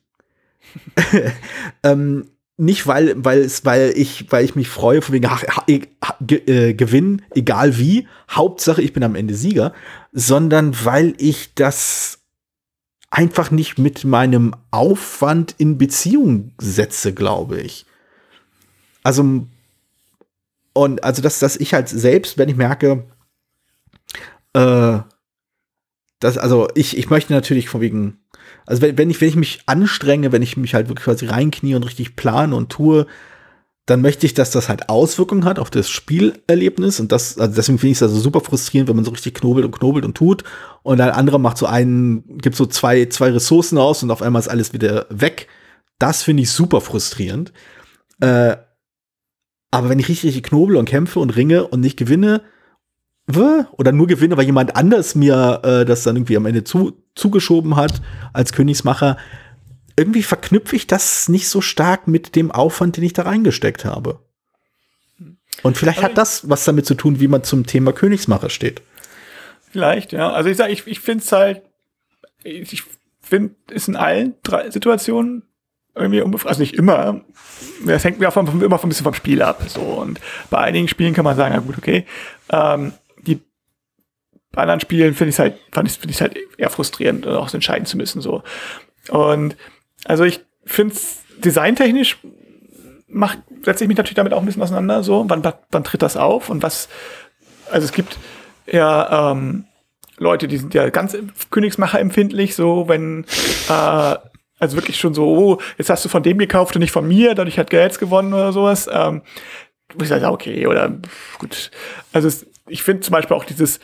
ähm, nicht weil, weil es, weil ich, weil ich mich freue, von wegen ach, ge, äh, Gewinn, egal wie, Hauptsache ich bin am Ende Sieger, sondern weil ich das einfach nicht mit meinem Aufwand in Beziehung setze, glaube ich. Also, und also, dass, dass ich halt selbst, wenn ich merke, äh, das, also ich, ich möchte natürlich von wegen, also wenn, wenn ich, wenn ich mich anstrenge, wenn ich mich halt wirklich quasi reinknie und richtig plane und tue, dann möchte ich, dass das halt Auswirkungen hat auf das Spielerlebnis. Und das, also deswegen finde ich es also super frustrierend, wenn man so richtig knobelt und knobelt und tut. Und ein anderer macht so einen, gibt so zwei, zwei Ressourcen aus und auf einmal ist alles wieder weg. Das finde ich super frustrierend. Äh, aber wenn ich richtig, richtig knobel und kämpfe und ringe und nicht gewinne, oder nur gewinne, weil jemand anders mir äh, das dann irgendwie am Ende zu, zugeschoben hat als Königsmacher, irgendwie verknüpfe ich das nicht so stark mit dem Aufwand, den ich da reingesteckt habe. Und vielleicht hat das was damit zu tun, wie man zum Thema Königsmacher steht. Vielleicht, ja. Also ich sage, ich, ich finde es halt, ich finde, es in allen drei Situationen irgendwie unbefreit, also nicht immer. Das hängt mir auch vom, immer ein bisschen vom Spiel ab. So. Und bei einigen Spielen kann man sagen, ja gut, okay. Ähm, bei anderen Spielen finde ich es halt, fand ich, finde ich halt eher frustrierend, auch entscheiden zu müssen, so. Und, also ich finde es designtechnisch macht, setze ich mich natürlich damit auch ein bisschen auseinander, so. Wann, wann tritt das auf und was, also es gibt ja, ähm, Leute, die sind ja ganz Königsmacher empfindlich, so, wenn, äh, also wirklich schon so, oh, jetzt hast du von dem gekauft und nicht von mir, dadurch hat Geld gewonnen oder sowas. Ähm, ich sage, okay, oder gut. Also es, ich finde zum Beispiel auch dieses,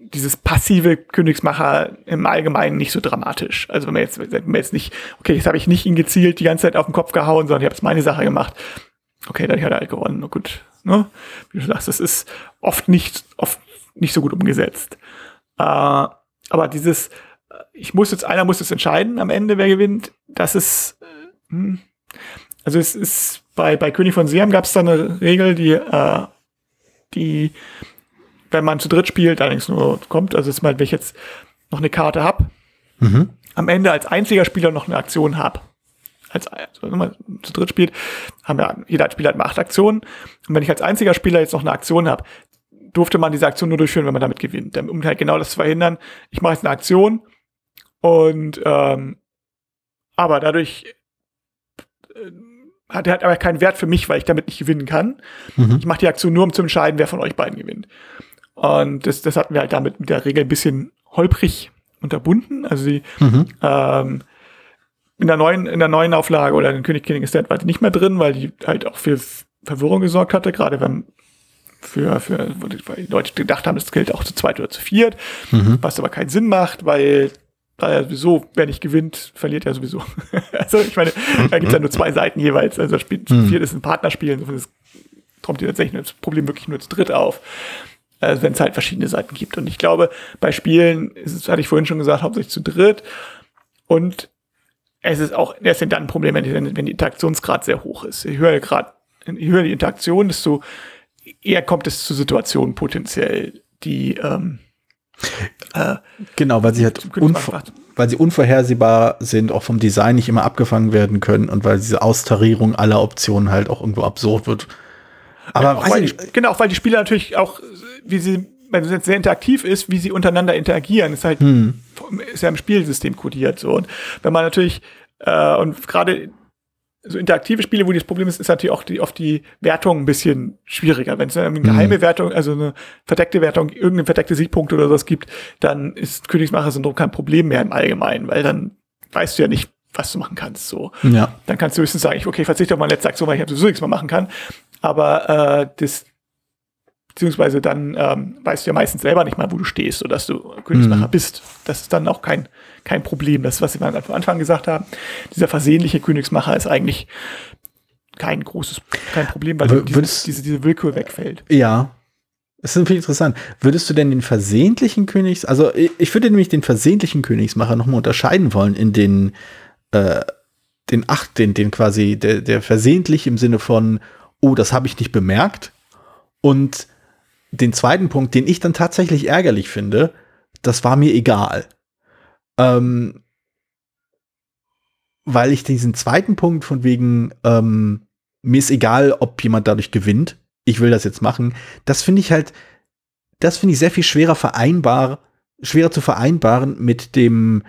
dieses passive Königsmacher im Allgemeinen nicht so dramatisch. Also wenn man jetzt, wenn man jetzt nicht, okay, jetzt habe ich nicht ihn gezielt die ganze Zeit auf den Kopf gehauen, sondern ich habe jetzt meine Sache gemacht. Okay, dann hat er halt gewonnen. Na gut, ne? Wie du sagst, das ist oft nicht, oft nicht so gut umgesetzt. Äh, aber dieses, ich muss jetzt, einer muss jetzt entscheiden am Ende, wer gewinnt, das ist, äh, hm. also es ist, bei, bei König von Siam gab es da eine Regel, die, äh, die wenn man zu dritt spielt, allerdings nur kommt, also ist mal, wenn ich jetzt noch eine Karte habe, mhm. am Ende als einziger Spieler noch eine Aktion habe. Als, also wenn man zu dritt spielt, haben wir, jeder Spieler hat mal acht Aktionen. Und wenn ich als einziger Spieler jetzt noch eine Aktion habe, durfte man diese Aktion nur durchführen, wenn man damit gewinnt. Um halt genau das zu verhindern, ich mache jetzt eine Aktion und ähm, aber dadurch äh, hat er hat aber keinen Wert für mich, weil ich damit nicht gewinnen kann. Mhm. Ich mache die Aktion nur, um zu entscheiden, wer von euch beiden gewinnt. Und das, das hatten wir halt damit mit der Regel ein bisschen holprig unterbunden. Also sie mhm. ähm, in der neuen, in der neuen Auflage oder in König King ist der halt nicht mehr drin, weil die halt auch für Verwirrung gesorgt hatte, gerade wenn für, für weil die Leute gedacht haben, das gilt auch zu zweit oder zu viert, mhm. was aber keinen Sinn macht, weil da ja sowieso, wer nicht gewinnt, verliert ja sowieso. also ich meine, da gibt es ja nur zwei Seiten jeweils. Also das Spiel, mhm. viert ist ein Partnerspiel, insofern kommt dir tatsächlich das Problem wirklich nur zu dritt auf äh, wenn es halt verschiedene Seiten gibt. Und ich glaube, bei Spielen ist es, hatte ich vorhin schon gesagt, hauptsächlich zu dritt. Und es ist auch erst dann ein Problem, wenn, die, wenn die Interaktionsgrad sehr hoch ist. Je höher, grad, je höher die Interaktion, desto eher kommt es zu Situationen potenziell, die ähm, äh, genau, weil sie halt weil sie unvorhersehbar sind, auch vom Design nicht immer abgefangen werden können und weil diese Austarierung aller Optionen halt auch irgendwo absurd wird. Aber ja, auch weil die, genau, weil die Spieler natürlich auch wie sie, wenn es jetzt sehr interaktiv ist, wie sie untereinander interagieren, ist halt, hm. ist ja im Spielsystem kodiert, so. Und wenn man natürlich, äh, und gerade so interaktive Spiele, wo das Problem ist, ist natürlich auch die, oft die Wertung ein bisschen schwieriger. Wenn es eine hm. geheime Wertung, also eine verdeckte Wertung, irgendeine verdeckte Siegpunkte oder sowas gibt, dann ist Königsmacher-Syndrom kein Problem mehr im Allgemeinen, weil dann weißt du ja nicht, was du machen kannst. So. Ja. Dann kannst du höchstens sagen, okay, verzichte auf meine letzte Aktion, weil ich sowieso nichts mehr machen kann. Aber äh, das, beziehungsweise dann ähm, weißt du ja meistens selber nicht mal, wo du stehst, sodass du Königsmacher mhm. bist. Das ist dann auch kein, kein Problem. Das, was wir am Anfang gesagt haben, dieser versehentliche Königsmacher ist eigentlich kein großes, kein Problem, weil dieses, diese, diese Willkür wegfällt. Ja. Das ist viel interessant. Würdest du denn den versehentlichen Königs, also ich würde nämlich den versehentlichen Königsmacher nochmal unterscheiden wollen in den, äh, den acht, den, den quasi, der, der versehentlich im Sinne von, oh, das habe ich nicht bemerkt. Und den zweiten Punkt, den ich dann tatsächlich ärgerlich finde, das war mir egal. Ähm, weil ich diesen zweiten Punkt von wegen, ähm, mir ist egal, ob jemand dadurch gewinnt, ich will das jetzt machen, das finde ich halt, das finde ich sehr viel schwerer vereinbar, schwerer zu vereinbaren mit dem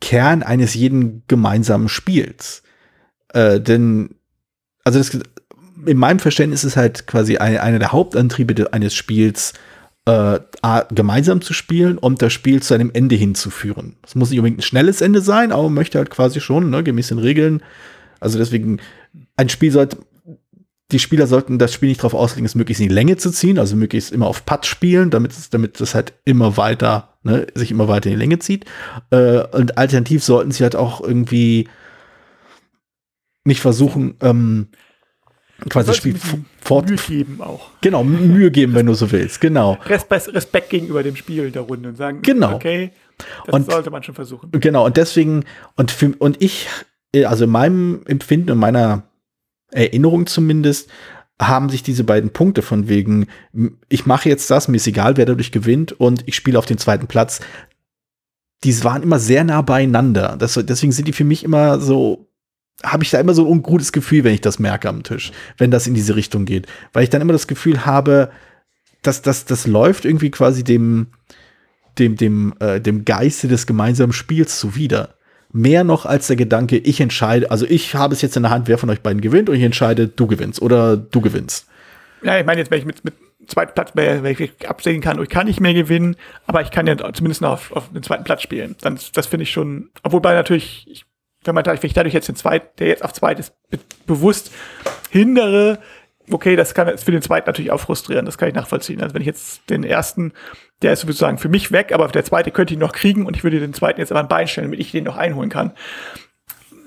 Kern eines jeden gemeinsamen Spiels. Äh, denn, also das, in meinem Verständnis ist halt quasi eine, einer der Hauptantriebe eines Spiels, äh, gemeinsam zu spielen und das Spiel zu einem Ende hinzuführen. Es muss nicht unbedingt ein schnelles Ende sein, aber man möchte halt quasi schon, ne, gemäß den Regeln. Also deswegen, ein Spiel sollte, die Spieler sollten das Spiel nicht darauf auslegen, es möglichst in die Länge zu ziehen, also möglichst immer auf Putt spielen, damit es, damit das halt immer weiter, ne, sich immer weiter in die Länge zieht. Äh, und alternativ sollten sie halt auch irgendwie nicht versuchen, ähm, quasi das Spiel fort. Mühe geben auch. Genau, Mühe geben, wenn du so willst, genau. Respekt, Respekt gegenüber dem Spiel der Runde und sagen, genau. okay, das und, sollte man schon versuchen. Genau, und deswegen, und, für, und ich, also in meinem Empfinden, in meiner Erinnerung zumindest, haben sich diese beiden Punkte von wegen, ich mache jetzt das, mir ist egal, wer dadurch gewinnt und ich spiele auf den zweiten Platz, die waren immer sehr nah beieinander. Das, deswegen sind die für mich immer so habe ich da immer so ein ungutes Gefühl, wenn ich das merke am Tisch, wenn das in diese Richtung geht. Weil ich dann immer das Gefühl habe, dass das, das läuft irgendwie quasi dem, dem, dem, äh, dem Geiste des gemeinsamen Spiels zuwider. Mehr noch als der Gedanke, ich entscheide, also ich habe es jetzt in der Hand, wer von euch beiden gewinnt und ich entscheide, du gewinnst oder du gewinnst. Ja, ich meine jetzt, wenn ich mit, mit zweiten Platz, wenn ich absehen kann, ich kann nicht mehr gewinnen, aber ich kann ja zumindest noch auf, auf den zweiten Platz spielen. Dann, das finde ich schon, obwohl bei natürlich, ich wenn man dadurch, wenn ich dadurch jetzt den zweiten, der jetzt auf zweites be bewusst hindere, okay, das kann für den zweiten natürlich auch frustrieren, das kann ich nachvollziehen. Also wenn ich jetzt den ersten, der ist sozusagen für mich weg, aber der zweite könnte ihn noch kriegen und ich würde den zweiten jetzt aber ein Bein stellen, damit ich den noch einholen kann.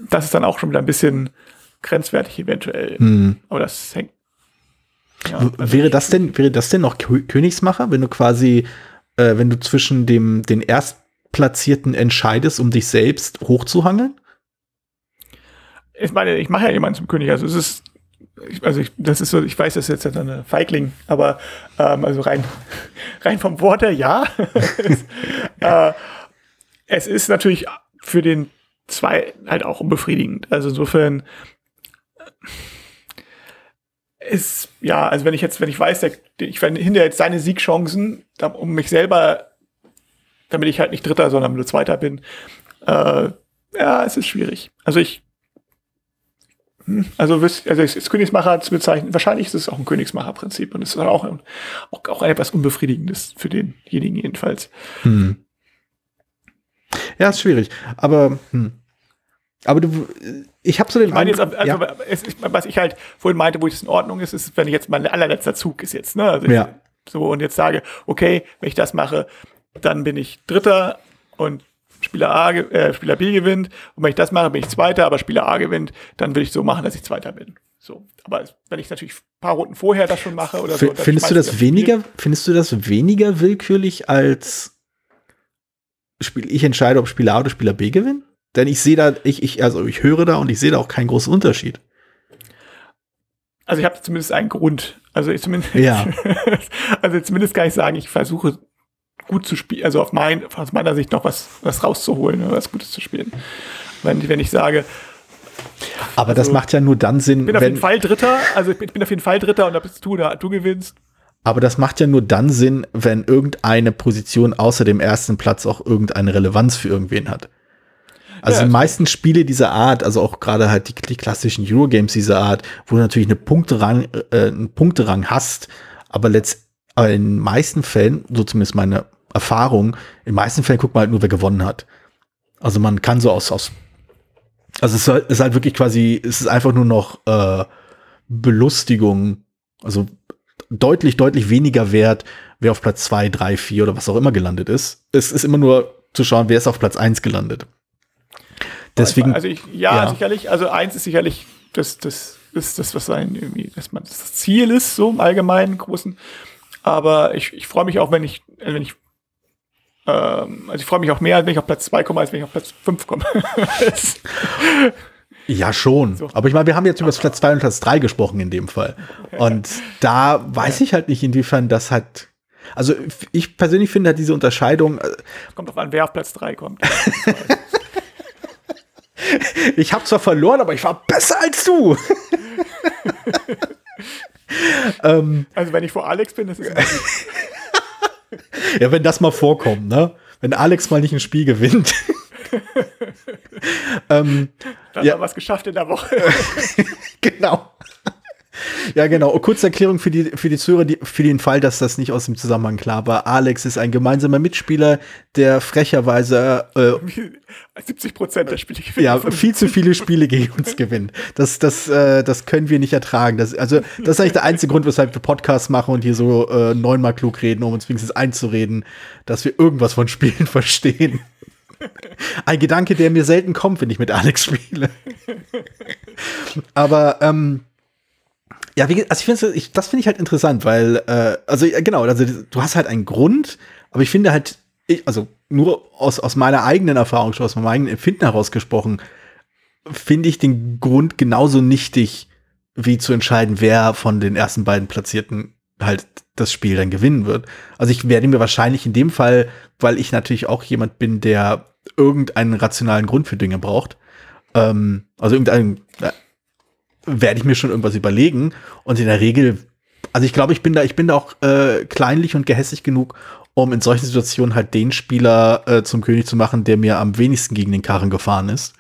Das ist dann auch schon wieder ein bisschen grenzwertig eventuell. Hm. Aber das hängt. Ja, also wäre das denn, wäre das denn noch Königsmacher, wenn du quasi, äh, wenn du zwischen dem, den Erstplatzierten entscheidest, um dich selbst hochzuhangeln? Ich meine, ich mache ja jemanden zum König. Also es ist, also ich, das ist so, ich weiß, das ist jetzt eine Feigling, aber ähm, also rein, rein vom Wort her, ja. äh, es ist natürlich für den zwei halt auch unbefriedigend. Also insofern ist, ja, also wenn ich jetzt, wenn ich weiß, der, ich werde hinterher jetzt seine Siegchancen, um mich selber, damit ich halt nicht Dritter, sondern nur Zweiter bin, äh, ja, es ist schwierig. Also ich also, also das Königsmacher zu bezeichnen, wahrscheinlich ist es auch ein Königsmacher-Prinzip und es ist auch, auch, auch etwas Unbefriedigendes für denjenigen jedenfalls. Hm. Ja, ist schwierig. Aber, hm. aber du, ich habe so den ich meine jetzt, also, ja. es, was ich halt vorhin meinte, wo es in Ordnung ist, ist, wenn ich jetzt mein allerletzter Zug ist jetzt, ne? Also ich, ja. so und jetzt sage, okay, wenn ich das mache, dann bin ich Dritter und Spieler A, äh, Spieler B gewinnt. Und wenn ich das mache, bin ich Zweiter, aber Spieler A gewinnt, dann will ich so machen, dass ich Zweiter bin. So. Aber wenn ich natürlich ein paar Runden vorher das schon mache oder so. Findest du das weniger, findest du das weniger willkürlich als Spiel, ich entscheide, ob Spieler A oder Spieler B gewinnt? Denn ich sehe da, ich, ich, also ich höre da und ich sehe da auch keinen großen Unterschied. Also ich habe zumindest einen Grund. Also ich zumindest, ja. also zumindest kann ich sagen, ich versuche gut zu spielen, also auf mein, aus meiner Sicht noch was, was rauszuholen, was Gutes zu spielen. Wenn, wenn ich sage, aber also, das macht ja nur dann Sinn. Ich bin auf jeden Fall Dritter, also ich bin auf jeden Fall Dritter und ob bist du da, du gewinnst. Aber das macht ja nur dann Sinn, wenn irgendeine Position außer dem ersten Platz auch irgendeine Relevanz für irgendwen hat. Also ja, die meisten Spiele dieser Art, also auch gerade halt die, die, klassischen Eurogames dieser Art, wo du natürlich eine Punkterang, äh, einen Punkterang hast, aber letztendlich in den meisten Fällen, so zumindest meine Erfahrung, in meisten Fällen guckt man halt nur, wer gewonnen hat. Also man kann so aus, aus also es ist halt, ist halt wirklich quasi, es ist einfach nur noch äh, Belustigung, also deutlich, deutlich weniger wert, wer auf Platz 2, 3, 4 oder was auch immer gelandet ist. Es ist immer nur zu schauen, wer ist auf Platz 1 gelandet. Deswegen. Also ich, ja, ja, sicherlich, also eins ist sicherlich das, das ist das, was sein irgendwie, dass man das Ziel ist, so im allgemeinen großen. Aber ich, ich freue mich auch, wenn ich, wenn ich ähm, also ich freue mich auch mehr, wenn ich auf Platz 2 komme, als wenn ich auf Platz 5 komme. ja, schon. So. Aber ich meine, wir haben jetzt über das Platz 2 und Platz 3 gesprochen in dem Fall. Und da weiß ich halt nicht, inwiefern das hat. Also ich persönlich finde halt diese Unterscheidung. Äh, kommt auf an, wer auf Platz 3 kommt. ich habe zwar verloren, aber ich war besser als du. ähm, also wenn ich vor Alex bin, das ist ja, wenn das mal vorkommt, ne? Wenn Alex mal nicht ein Spiel gewinnt. ähm, Dann ja. haben wir was geschafft in der Woche. genau. Ja, genau. Kurze Erklärung für die, für die Zuhörer, die, für den Fall, dass das nicht aus dem Zusammenhang klar war. Alex ist ein gemeinsamer Mitspieler, der frecherweise äh, 70 Prozent der Spiele gewinnt. Ja, viel zu viele Spiele gegen uns gewinnt. Das, das, äh, das können wir nicht ertragen. Das, also, das ist eigentlich der einzige Grund, weshalb wir Podcasts machen und hier so äh, neunmal klug reden, um uns wenigstens einzureden, dass wir irgendwas von Spielen verstehen. Ein Gedanke, der mir selten kommt, wenn ich mit Alex spiele. Aber ähm, ja, wie, also ich finde ich, das finde ich halt interessant, weil, äh, also genau, also du hast halt einen Grund, aber ich finde halt, ich, also nur aus, aus meiner eigenen Erfahrung, aus meinem eigenen Empfinden herausgesprochen, finde ich den Grund genauso nichtig, wie zu entscheiden, wer von den ersten beiden Platzierten halt das Spiel dann gewinnen wird. Also ich werde mir wahrscheinlich in dem Fall, weil ich natürlich auch jemand bin, der irgendeinen rationalen Grund für Dinge braucht, ähm, also irgendeinen werde ich mir schon irgendwas überlegen. Und in der Regel, also ich glaube, ich bin da, ich bin da auch äh, kleinlich und gehässig genug, um in solchen Situationen halt den Spieler äh, zum König zu machen, der mir am wenigsten gegen den Karren gefahren ist.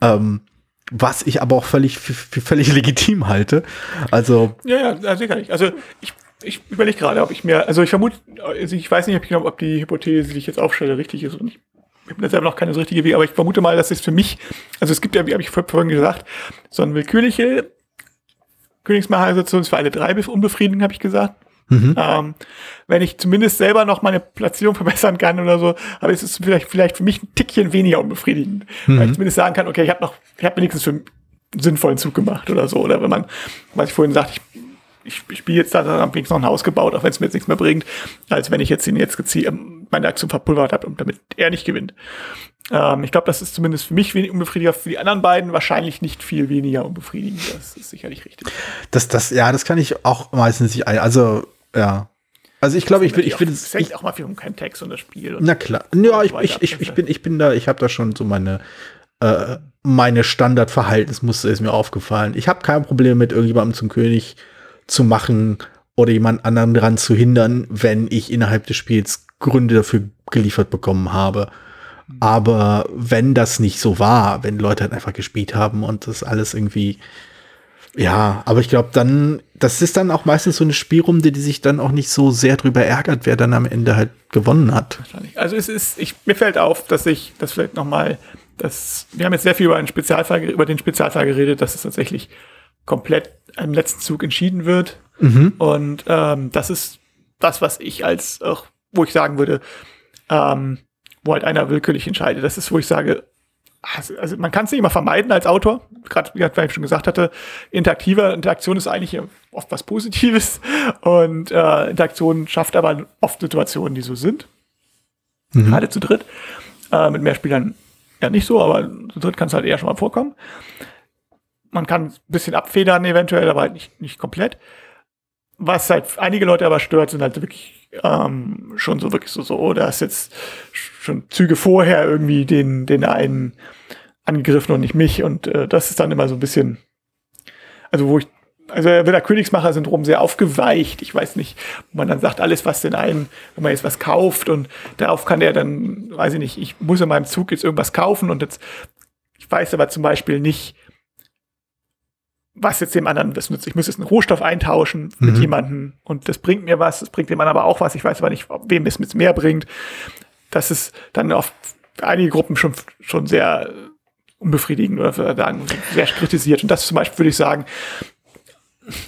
Ähm, was ich aber auch völlig für, völlig legitim halte. Also ja, ja, sicherlich. Also ich, ich überlege gerade, ob ich mir, also ich vermute, also ich weiß nicht, ob, ich, ob die Hypothese, die ich jetzt aufstelle, richtig ist und ich ich habe selber noch keine so richtige Weg, aber ich vermute mal, dass es für mich, also es gibt ja, wie habe ich vorhin gesagt, so eine willkürliche Königsmacher-Situation ist für alle drei unbefriedigend, habe ich gesagt. Mhm. Ähm, wenn ich zumindest selber noch meine Platzierung verbessern kann oder so, aber es ist vielleicht, vielleicht für mich ein Tickchen weniger unbefriedigend. Mhm. Weil ich zumindest sagen kann, okay, ich habe noch, ich habe wenigstens für einen sinnvollen Zug gemacht oder so. Oder wenn man, was ich vorhin sagte, ich ich, ich spiele jetzt da, dann habe ich noch ein Haus gebaut, auch wenn es mir jetzt nichts mehr bringt, als wenn ich jetzt ihn jetzt gezielt, ähm, meine Aktion verpulvert habe und damit er nicht gewinnt. Ähm, ich glaube, das ist zumindest für mich wenig unbefriedigend, für die anderen beiden wahrscheinlich nicht viel weniger unbefriedigend. Das ist sicherlich richtig. Das, das, ja, das kann ich auch meistens nicht, also, ja. Also ich glaube, ich will, ich will es hängt auch mal viel um keinen Text und das Spiel. Na klar, ja, ich, ich, ich, ich bin, ich bin da, ich habe da schon so meine, äh, meine Standardverhaltensmuster ist mir aufgefallen. Ich habe kein Problem mit irgendjemandem zum König zu machen oder jemand anderen daran zu hindern, wenn ich innerhalb des Spiels Gründe dafür geliefert bekommen habe. Aber wenn das nicht so war, wenn Leute halt einfach gespielt haben und das alles irgendwie, ja, aber ich glaube dann, das ist dann auch meistens so eine Spielrunde, die sich dann auch nicht so sehr drüber ärgert, wer dann am Ende halt gewonnen hat. Also es ist, ich, mir fällt auf, dass ich das vielleicht noch mal, dass wir haben jetzt sehr viel über einen Spezialfall, über den Spezialfall geredet, dass es tatsächlich komplett im letzten Zug entschieden wird. Mhm. Und ähm, das ist das, was ich als, auch, wo ich sagen würde, ähm, wo halt einer willkürlich entscheidet. Das ist, wo ich sage, also, also man kann es nicht immer vermeiden als Autor. Gerade wie ich schon gesagt hatte, interaktive Interaktion ist eigentlich oft was Positives und äh, Interaktion schafft aber oft Situationen, die so sind. Mhm. Gerade zu dritt. Äh, mit mehr Spielern ja nicht so, aber zu dritt kann es halt eher schon mal vorkommen. Man kann ein bisschen abfedern eventuell, aber halt nicht, nicht komplett. Was halt einige Leute aber stört, sind halt wirklich ähm, schon so wirklich so, so, oh, da ist jetzt schon Züge vorher irgendwie den, den einen angegriffen und nicht mich. Und äh, das ist dann immer so ein bisschen, also wo ich, also der Königsmacher-Syndrom sehr aufgeweicht. Ich weiß nicht, man dann sagt, alles, was den einen, wenn man jetzt was kauft und darauf kann der dann, weiß ich nicht, ich muss in meinem Zug jetzt irgendwas kaufen und jetzt, ich weiß aber zum Beispiel nicht, was jetzt dem anderen was nützt. Ich muss jetzt einen Rohstoff eintauschen mhm. mit jemandem und das bringt mir was, das bringt dem anderen aber auch was. Ich weiß aber nicht, wem es mit mehr bringt. Das ist dann auf einige Gruppen schon, schon sehr unbefriedigend oder sagen, sehr kritisiert. Und das zum Beispiel würde ich sagen,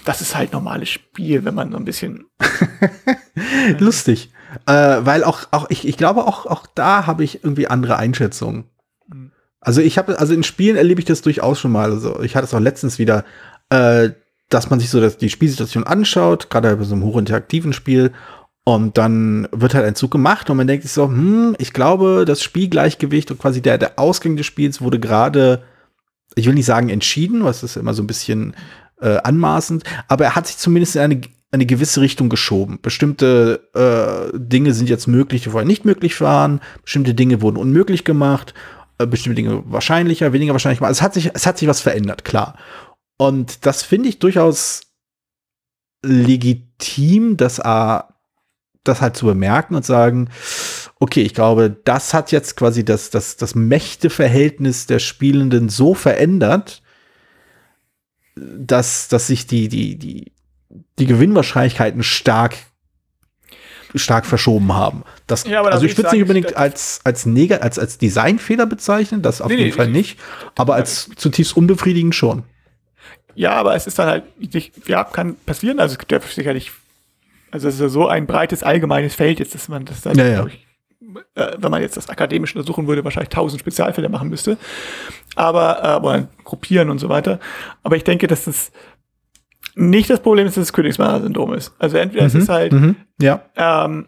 das ist halt normales Spiel, wenn man so ein bisschen. Lustig. Äh, weil auch, auch ich, ich glaube, auch, auch da habe ich irgendwie andere Einschätzungen. Also ich habe, also in Spielen erlebe ich das durchaus schon mal. Also ich hatte es auch letztens wieder, äh, dass man sich so das, die Spielsituation anschaut, gerade bei so einem hochinteraktiven Spiel, Und dann wird halt ein Zug gemacht und man denkt sich so, hm, ich glaube, das Spielgleichgewicht und quasi der, der Ausgang des Spiels wurde gerade, ich will nicht sagen entschieden, was ist immer so ein bisschen äh, anmaßend, aber er hat sich zumindest in eine, eine gewisse Richtung geschoben. Bestimmte äh, Dinge sind jetzt möglich, die vorher nicht möglich waren, bestimmte Dinge wurden unmöglich gemacht, bestimmte Dinge wahrscheinlicher, weniger wahrscheinlich. Also es hat sich, es hat sich was verändert, klar. Und das finde ich durchaus legitim, dass er das halt zu bemerken und sagen, okay, ich glaube, das hat jetzt quasi das, das, das Mächteverhältnis der Spielenden so verändert, dass, dass sich die, die, die, die Gewinnwahrscheinlichkeiten stark stark verschoben haben. Das, ja, also ich würde es nicht unbedingt als, als, Neg als, als Designfehler bezeichnen, das auf nee, jeden nee, Fall nicht, aber als zutiefst unbefriedigend schon. Ja, aber es ist dann halt, ja, kann passieren, also es gibt ja sicherlich also es ist ja so ein breites allgemeines Feld jetzt, dass man das dann, ja, ja. Ich, äh, wenn man jetzt das akademisch untersuchen würde, wahrscheinlich tausend Spezialfälle machen müsste. Aber, äh, oder gruppieren und so weiter. Aber ich denke, dass das nicht das Problem ist, dass es Königsmacher-Syndrom ist. Also entweder mhm, es ist halt mhm, ja. ähm,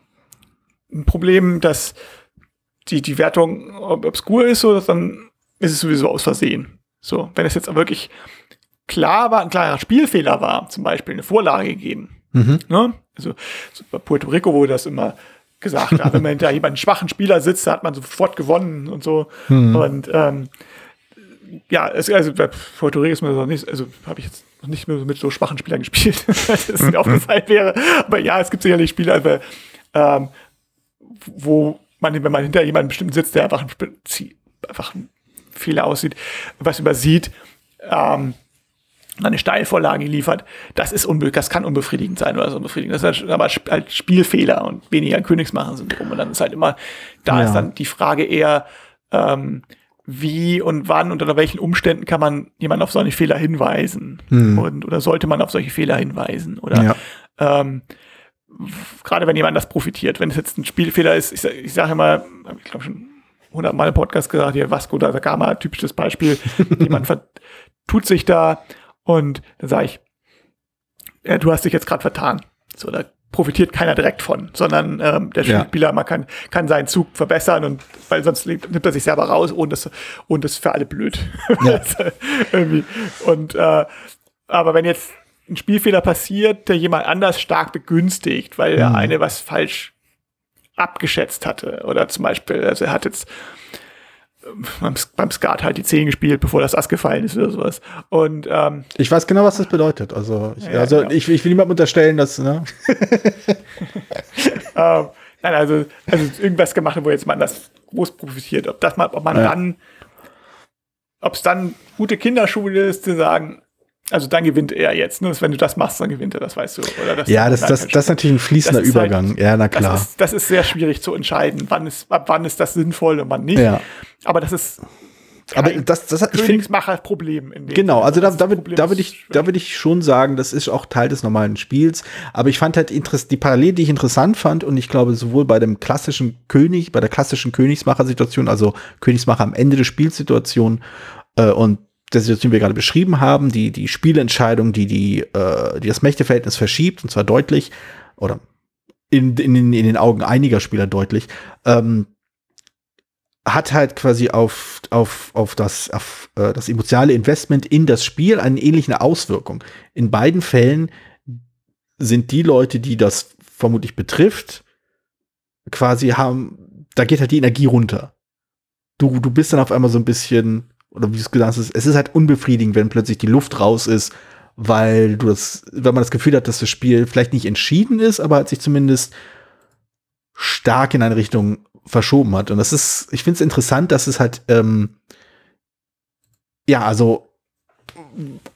ein Problem, dass die, die Wertung obskur ist, so, dann ist es sowieso aus Versehen. So, wenn es jetzt wirklich klar war, ein klarer Spielfehler war, zum Beispiel eine Vorlage gegeben, mhm. ne? Also so bei Puerto Rico wurde das immer gesagt, ja, wenn man da jemanden schwachen Spieler sitzt, da hat man sofort gewonnen und so. Mhm. Und ähm, ja, es, also bei Puerto Rico ist mir das noch nicht, also habe ich jetzt nicht mehr mit so schwachen Spielern gespielt, dass es mir aufgefallen wäre. Aber ja, es gibt sicherlich Spieler, aber, ähm, wo man, wenn man hinter jemandem bestimmt sitzt, der einfach, einfach ein Fehler aussieht, was übersieht, ähm, eine Steilvorlage liefert, das ist unbe das kann unbefriedigend sein oder so unbefriedigend. Das ist aber halt Spielfehler und weniger ein Königsmacher-Syndrom. Und dann ist halt immer, da ja. ist dann die Frage eher, ähm, wie und wann und unter welchen Umständen kann man jemanden auf solche Fehler hinweisen? Hm. Und, oder sollte man auf solche Fehler hinweisen? Oder ja. ähm, gerade wenn jemand das profitiert, wenn es jetzt ein Spielfehler ist, ich, ich sage immer, ich glaube schon hundertmal im Podcast gesagt, hier Vasco da Gama, typisches Beispiel, jemand tut sich da und dann sage ich, ja, du hast dich jetzt gerade vertan. So, da profitiert keiner direkt von, sondern ähm, der ja. Spieler man kann, kann seinen Zug verbessern und weil sonst nimmt er sich selber raus und das und das ist für alle blöd. Ja. Irgendwie. Und äh, aber wenn jetzt ein Spielfehler passiert, der jemand anders stark begünstigt, weil der mhm. eine was falsch abgeschätzt hatte oder zum Beispiel, also er hat jetzt beim, beim Skat halt die 10 gespielt, bevor das Ass gefallen ist oder sowas. Und ähm, ich weiß genau, was das bedeutet. Also, ich, ja, also genau. ich, ich will niemandem unterstellen, dass. Ne? ähm, nein, also, also irgendwas gemacht, wo jetzt man das groß profitiert. Ob das mal, ob man ja. dann, ob es dann gute Kinderschule ist, zu sagen, also dann gewinnt er jetzt. Ne? Wenn du das machst, dann gewinnt er, das weißt du. Oder das ja, das, das, das ist natürlich ein fließender halt Übergang. Halt, ja, na klar. Das ist, das ist, sehr schwierig zu entscheiden, wann ist, ab wann ist das sinnvoll und wann nicht. Ja. Aber das ist aber das, das hat, ich Königsmacher Problem. In dem genau, also da, da, würde, da würde ich, da würde ich schon sagen, das ist auch Teil des normalen Spiels. Aber ich fand halt die Parallele, die ich interessant fand, und ich glaube sowohl bei dem klassischen König, bei der klassischen Königsmacher-Situation, also Königsmacher am Ende der Spielsituation äh, und der Situation, die wir gerade beschrieben haben, die, die Spielentscheidung, die, die, äh, die das Mächteverhältnis verschiebt, und zwar deutlich, oder in, in, in den Augen einiger Spieler deutlich, ähm, hat halt quasi auf, auf, auf, das, auf äh, das emotionale Investment in das Spiel eine ähnliche Auswirkung. In beiden Fällen sind die Leute, die das vermutlich betrifft, quasi haben, da geht halt die Energie runter. Du, du bist dann auf einmal so ein bisschen oder wie du es gesagt hast, es ist halt unbefriedigend, wenn plötzlich die Luft raus ist, weil du das, wenn man das Gefühl hat, dass das Spiel vielleicht nicht entschieden ist, aber hat sich zumindest stark in eine Richtung verschoben hat. Und das ist, ich finde es interessant, dass es halt, ähm, ja, also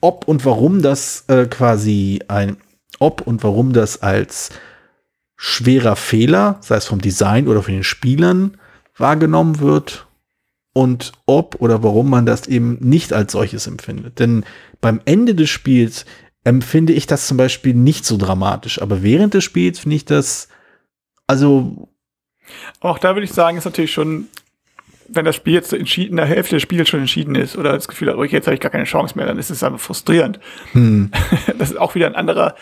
ob und warum das äh, quasi ein, ob und warum das als schwerer Fehler, sei es vom Design oder von den Spielern, wahrgenommen wird, und ob oder warum man das eben nicht als solches empfindet. Denn beim Ende des Spiels empfinde ich das zum Beispiel nicht so dramatisch, aber während des Spiels finde ich das, also. Auch da würde ich sagen, ist natürlich schon, wenn das Spiel jetzt entschieden, in der Hälfte des Spiels schon entschieden ist oder das Gefühl hat, oh, jetzt habe ich gar keine Chance mehr, dann ist es einfach frustrierend. Hm. Das ist auch wieder ein anderer,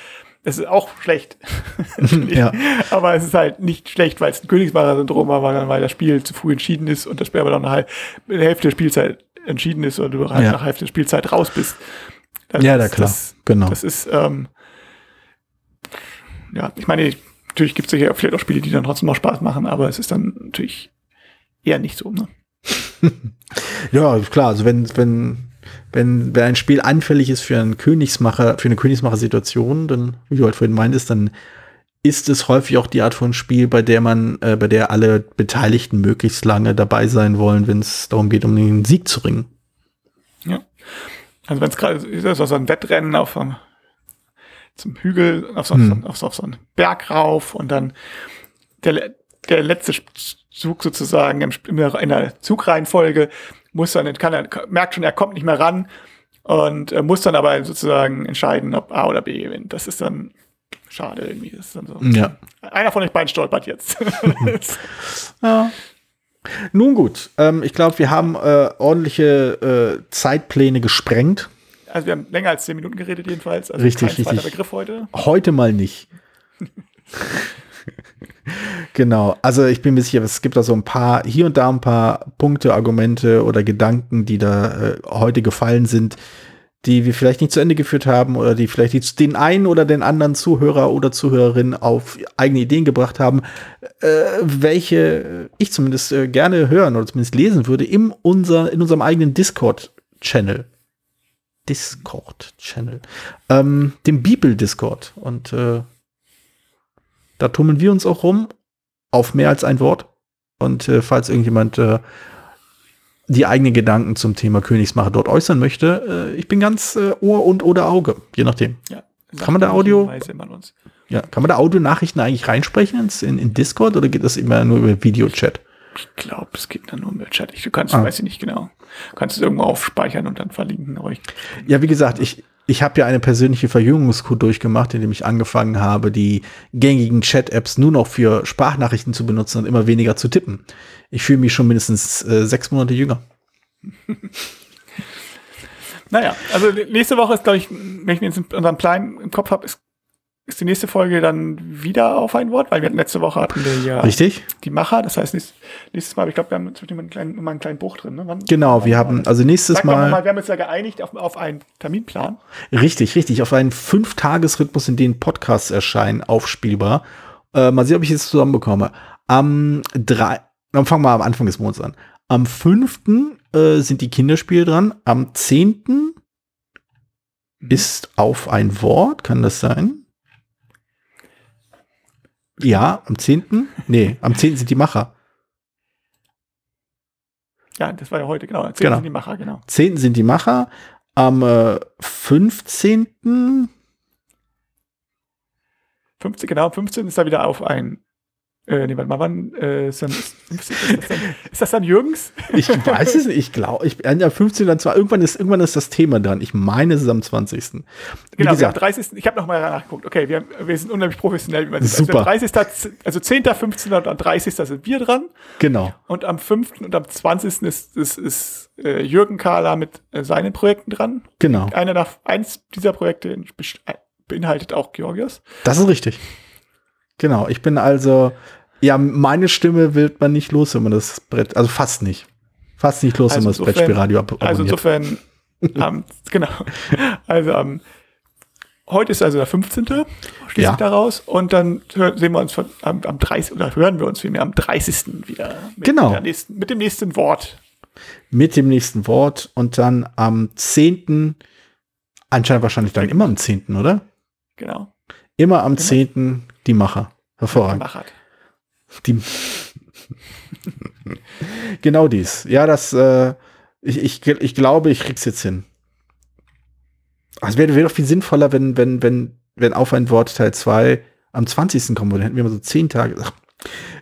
Das ist auch schlecht. Ja. Aber es ist halt nicht schlecht, weil es ein Königsmacher-Syndrom war, sondern weil das Spiel zu früh entschieden ist und das Spiel aber noch eine, halb, eine Hälfte der Spielzeit entschieden ist oder du halt Ja. nach Hälfte der Spielzeit raus bist. Das Ja, da klar. Das, Genau. Das ist, ähm, ja, ich meine, natürlich gibt es sicher vielleicht auch Spiele, die dann trotzdem noch Spaß machen, aber es ist dann natürlich eher nicht so. Ne? Ja, klar, also wenn, wenn, wenn, wenn ein Spiel anfällig ist für einen Königsmacher, für eine Königsmacher-Situation, dann, wie du halt vorhin meintest, dann ist es häufig auch die Art von Spiel, bei der man, äh, bei der alle Beteiligten möglichst lange dabei sein wollen, wenn es darum geht, um den Sieg zu ringen. Ja. Also wenn es gerade ist das so ein Wettrennen auf so einem, zum Hügel, auf so, Hm. auf, so, auf so einen Berg rauf und dann der, der letzte Zug sozusagen in der Zugreihenfolge muss dann, kann er, merkt schon, er kommt nicht mehr ran und äh, muss dann aber sozusagen entscheiden, ob A oder B gewinnt. Das ist dann schade irgendwie. Das ist dann so. Ja. Einer von euch beiden stolpert jetzt. Ja. Nun gut, ähm, ich glaube, wir haben äh, ordentliche äh, Zeitpläne gesprengt. also wir haben länger als zehn Minuten geredet jedenfalls. Also Richtig, kein richtig. Begriff heute. Heute mal nicht. genau. Also ich bin mir sicher, es gibt da so ein paar, hier und da ein paar Punkte, Argumente oder Gedanken, die da äh, heute gefallen sind, die wir vielleicht nicht zu Ende geführt haben oder die vielleicht die- den einen oder den anderen Zuhörer oder Zuhörerin auf eigene Ideen gebracht haben, äh, welche ich zumindest äh, gerne hören oder zumindest lesen würde in, unser, in unserem eigenen Discord-Channel. Discord-Channel. Ähm, dem Bibel-Discord. Und äh, da tummeln wir uns auch rum auf mehr als ein Wort. Und äh, falls irgendjemand äh, die eigenen Gedanken zum Thema Königsmacher dort äußern möchte, äh, ich bin ganz äh, Ohr und oder Auge, je nachdem. Ja. Kann man da Audio-. Ja, kann man da Audionachrichten eigentlich reinsprechen ins, in, in Discord oder geht das immer nur über Videochat? Ich glaube, es geht dann nur mit Chat. Ich, du kannst, Ah. weiß ich nicht genau. Du kannst es irgendwo aufspeichern und dann verlinken. Ich, Ja, wie gesagt, ich, ich habe ja eine persönliche Verjüngungskur durchgemacht, indem ich angefangen habe, die gängigen Chat-Apps nur noch für Sprachnachrichten zu benutzen und immer weniger zu tippen. Ich fühle mich schon mindestens äh, sechs Monate jünger. naja, also nächste Woche ist, glaube ich, wenn ich mir jetzt unseren Plan im Kopf habe, ist, ist die nächste Folge dann wieder auf ein Wort, weil wir hatten letzte Woche hatten wir ja Richtig? die Macher. Das heißt, nächstes, nächstes Mal, ich glaube, wir haben immer einen kleinen, immer einen kleinen Bruch drin. Ne? Wann, Genau, wann wir haben das? also nächstes Mal, mal, wir haben uns ja geeinigt auf, auf einen Terminplan. richtig, richtig, auf einen Fünf-Tages-Rhythmus, in dem Podcasts erscheinen, aufspielbar. Äh, mal sehen, ob ich es zusammenbekomme. Am drei, dann fangen wir am Anfang des Monats an. Am fünften äh, sind die Kinderspiele dran. Am zehnten ist auf ein Wort, kann das sein? Ja, am 10. Nee, am 10. sind die Macher. Ja, das war ja heute, genau. Erzählen Genau. Sie die Macher, genau. 10. sind die Macher. Am äh, 15. 15, genau, 15 ist da wieder auf ein. Äh, nee, warte mal, wann äh, ist, dann, ist, 15, ist, das dann, ist das dann Jürgens? Ich weiß es nicht, ich glaube, ich bin ja 15 dann zwar, irgendwann ist, irgendwann ist das Thema dran. Ich meine, es ist am 20. Wie Genau, gesagt, 30. Ich habe nochmal nachgeguckt. Okay, wir, haben, wir sind unheimlich professionell. Wie man sieht. Super. Also, der 30. also 10., 15. und am 30. sind wir dran. genau. Und am 5. und am 20. ist, ist, ist äh, Jürgen Kahler mit äh, seinen Projekten dran. Genau. Einer nach, eins dieser Projekte äh, beinhaltet auch Georgios. Das ist richtig. Genau. Ich bin also, ja, meine Stimme wird man nicht los, wenn man das Brett, also fast nicht. Fast nicht los, wenn Also man das insofern- Brettspielradio ab Also abonniert. insofern, ähm, genau. Also am heute ist also der 15. schließe Ja. ich daraus. Und dann hör, sehen wir uns von, am, am 30. oder hören wir uns vielmehr am 30. wieder. Mit, Genau. nächsten, mit dem nächsten Wort. mit dem nächsten Wort und dann am 10. Anscheinend wahrscheinlich dann immer am 10., oder? Genau. Immer am 10. die Macher. Hervorragend. Die genau dies. Ja, das, äh, ich, ich, ich glaube, ich krieg's jetzt hin. Es wäre wär doch viel sinnvoller, wenn, wenn, wenn, wenn auf ein Wort Teil 2 am 20. kommen würde. Hätten wir mal so 10 Tage. Ach,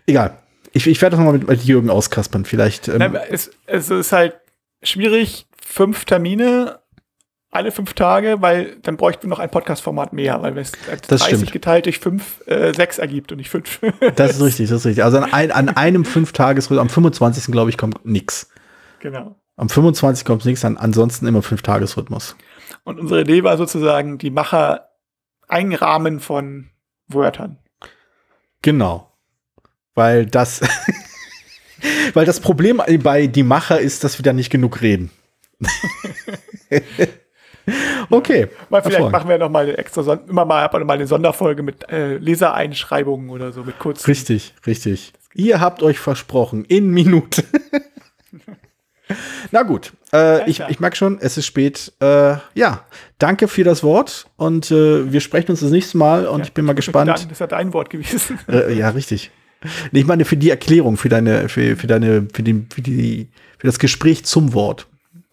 egal. Ich, ich werde das nochmal mit, mit Jürgen auskaspern. Vielleicht. Ähm, Nein, es, es ist halt schwierig, fünf Termine alle fünf Tage, weil dann bräuchten wir noch ein Podcast-Format mehr, weil es Das 30 stimmt. geteilt durch fünf, äh, sechs ergibt und nicht fünf. das ist richtig, das ist richtig. Also an, ein, an einem Fünf-Tages-Rhythmus, am 25. glaube ich, kommt nix. genau. Am 25. kommt nichts, an, ansonsten immer Fünf-Tages-Rhythmus. Und unsere Idee war sozusagen, die Macher Einrahmen von Wörtern. Genau. Weil das, weil das Problem bei die Macher ist, dass wir da nicht genug reden. okay. Mal vielleicht machen wir noch mal eine extra immer mal, mal eine Sonderfolge mit äh, Lesereinschreibungen oder so mit kurz. Richtig, richtig. Ihr habt euch versprochen in Minute. Na gut, äh, ich, ich merke schon, es ist spät. Äh, ja, danke für das Wort und äh, wir sprechen uns das nächste Mal und ja, ich bin mal gespannt. Das ja dein Wort gewesen. Äh, ja, richtig. Ich meine für die Erklärung, für deine, für, für deine, für, den, für, die, für das Gespräch zum Wort.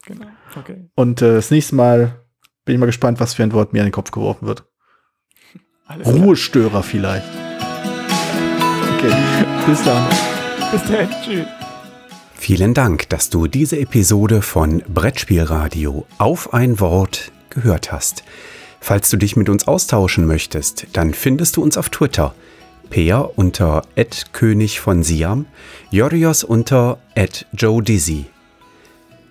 Genau. Okay. Und äh, das nächste Mal bin ich mal gespannt, was für ein Wort mir in den Kopf geworfen wird. Alles Ruhestörer klar. vielleicht. Okay, bis dann. Bis dann. Tschüss. Vielen Dank, dass du diese Episode von Brettspielradio auf ein Wort gehört hast. Falls du dich mit uns austauschen möchtest, dann findest du uns auf Twitter. Peer unter König von Siam, Jorios unter Joe Dizzy.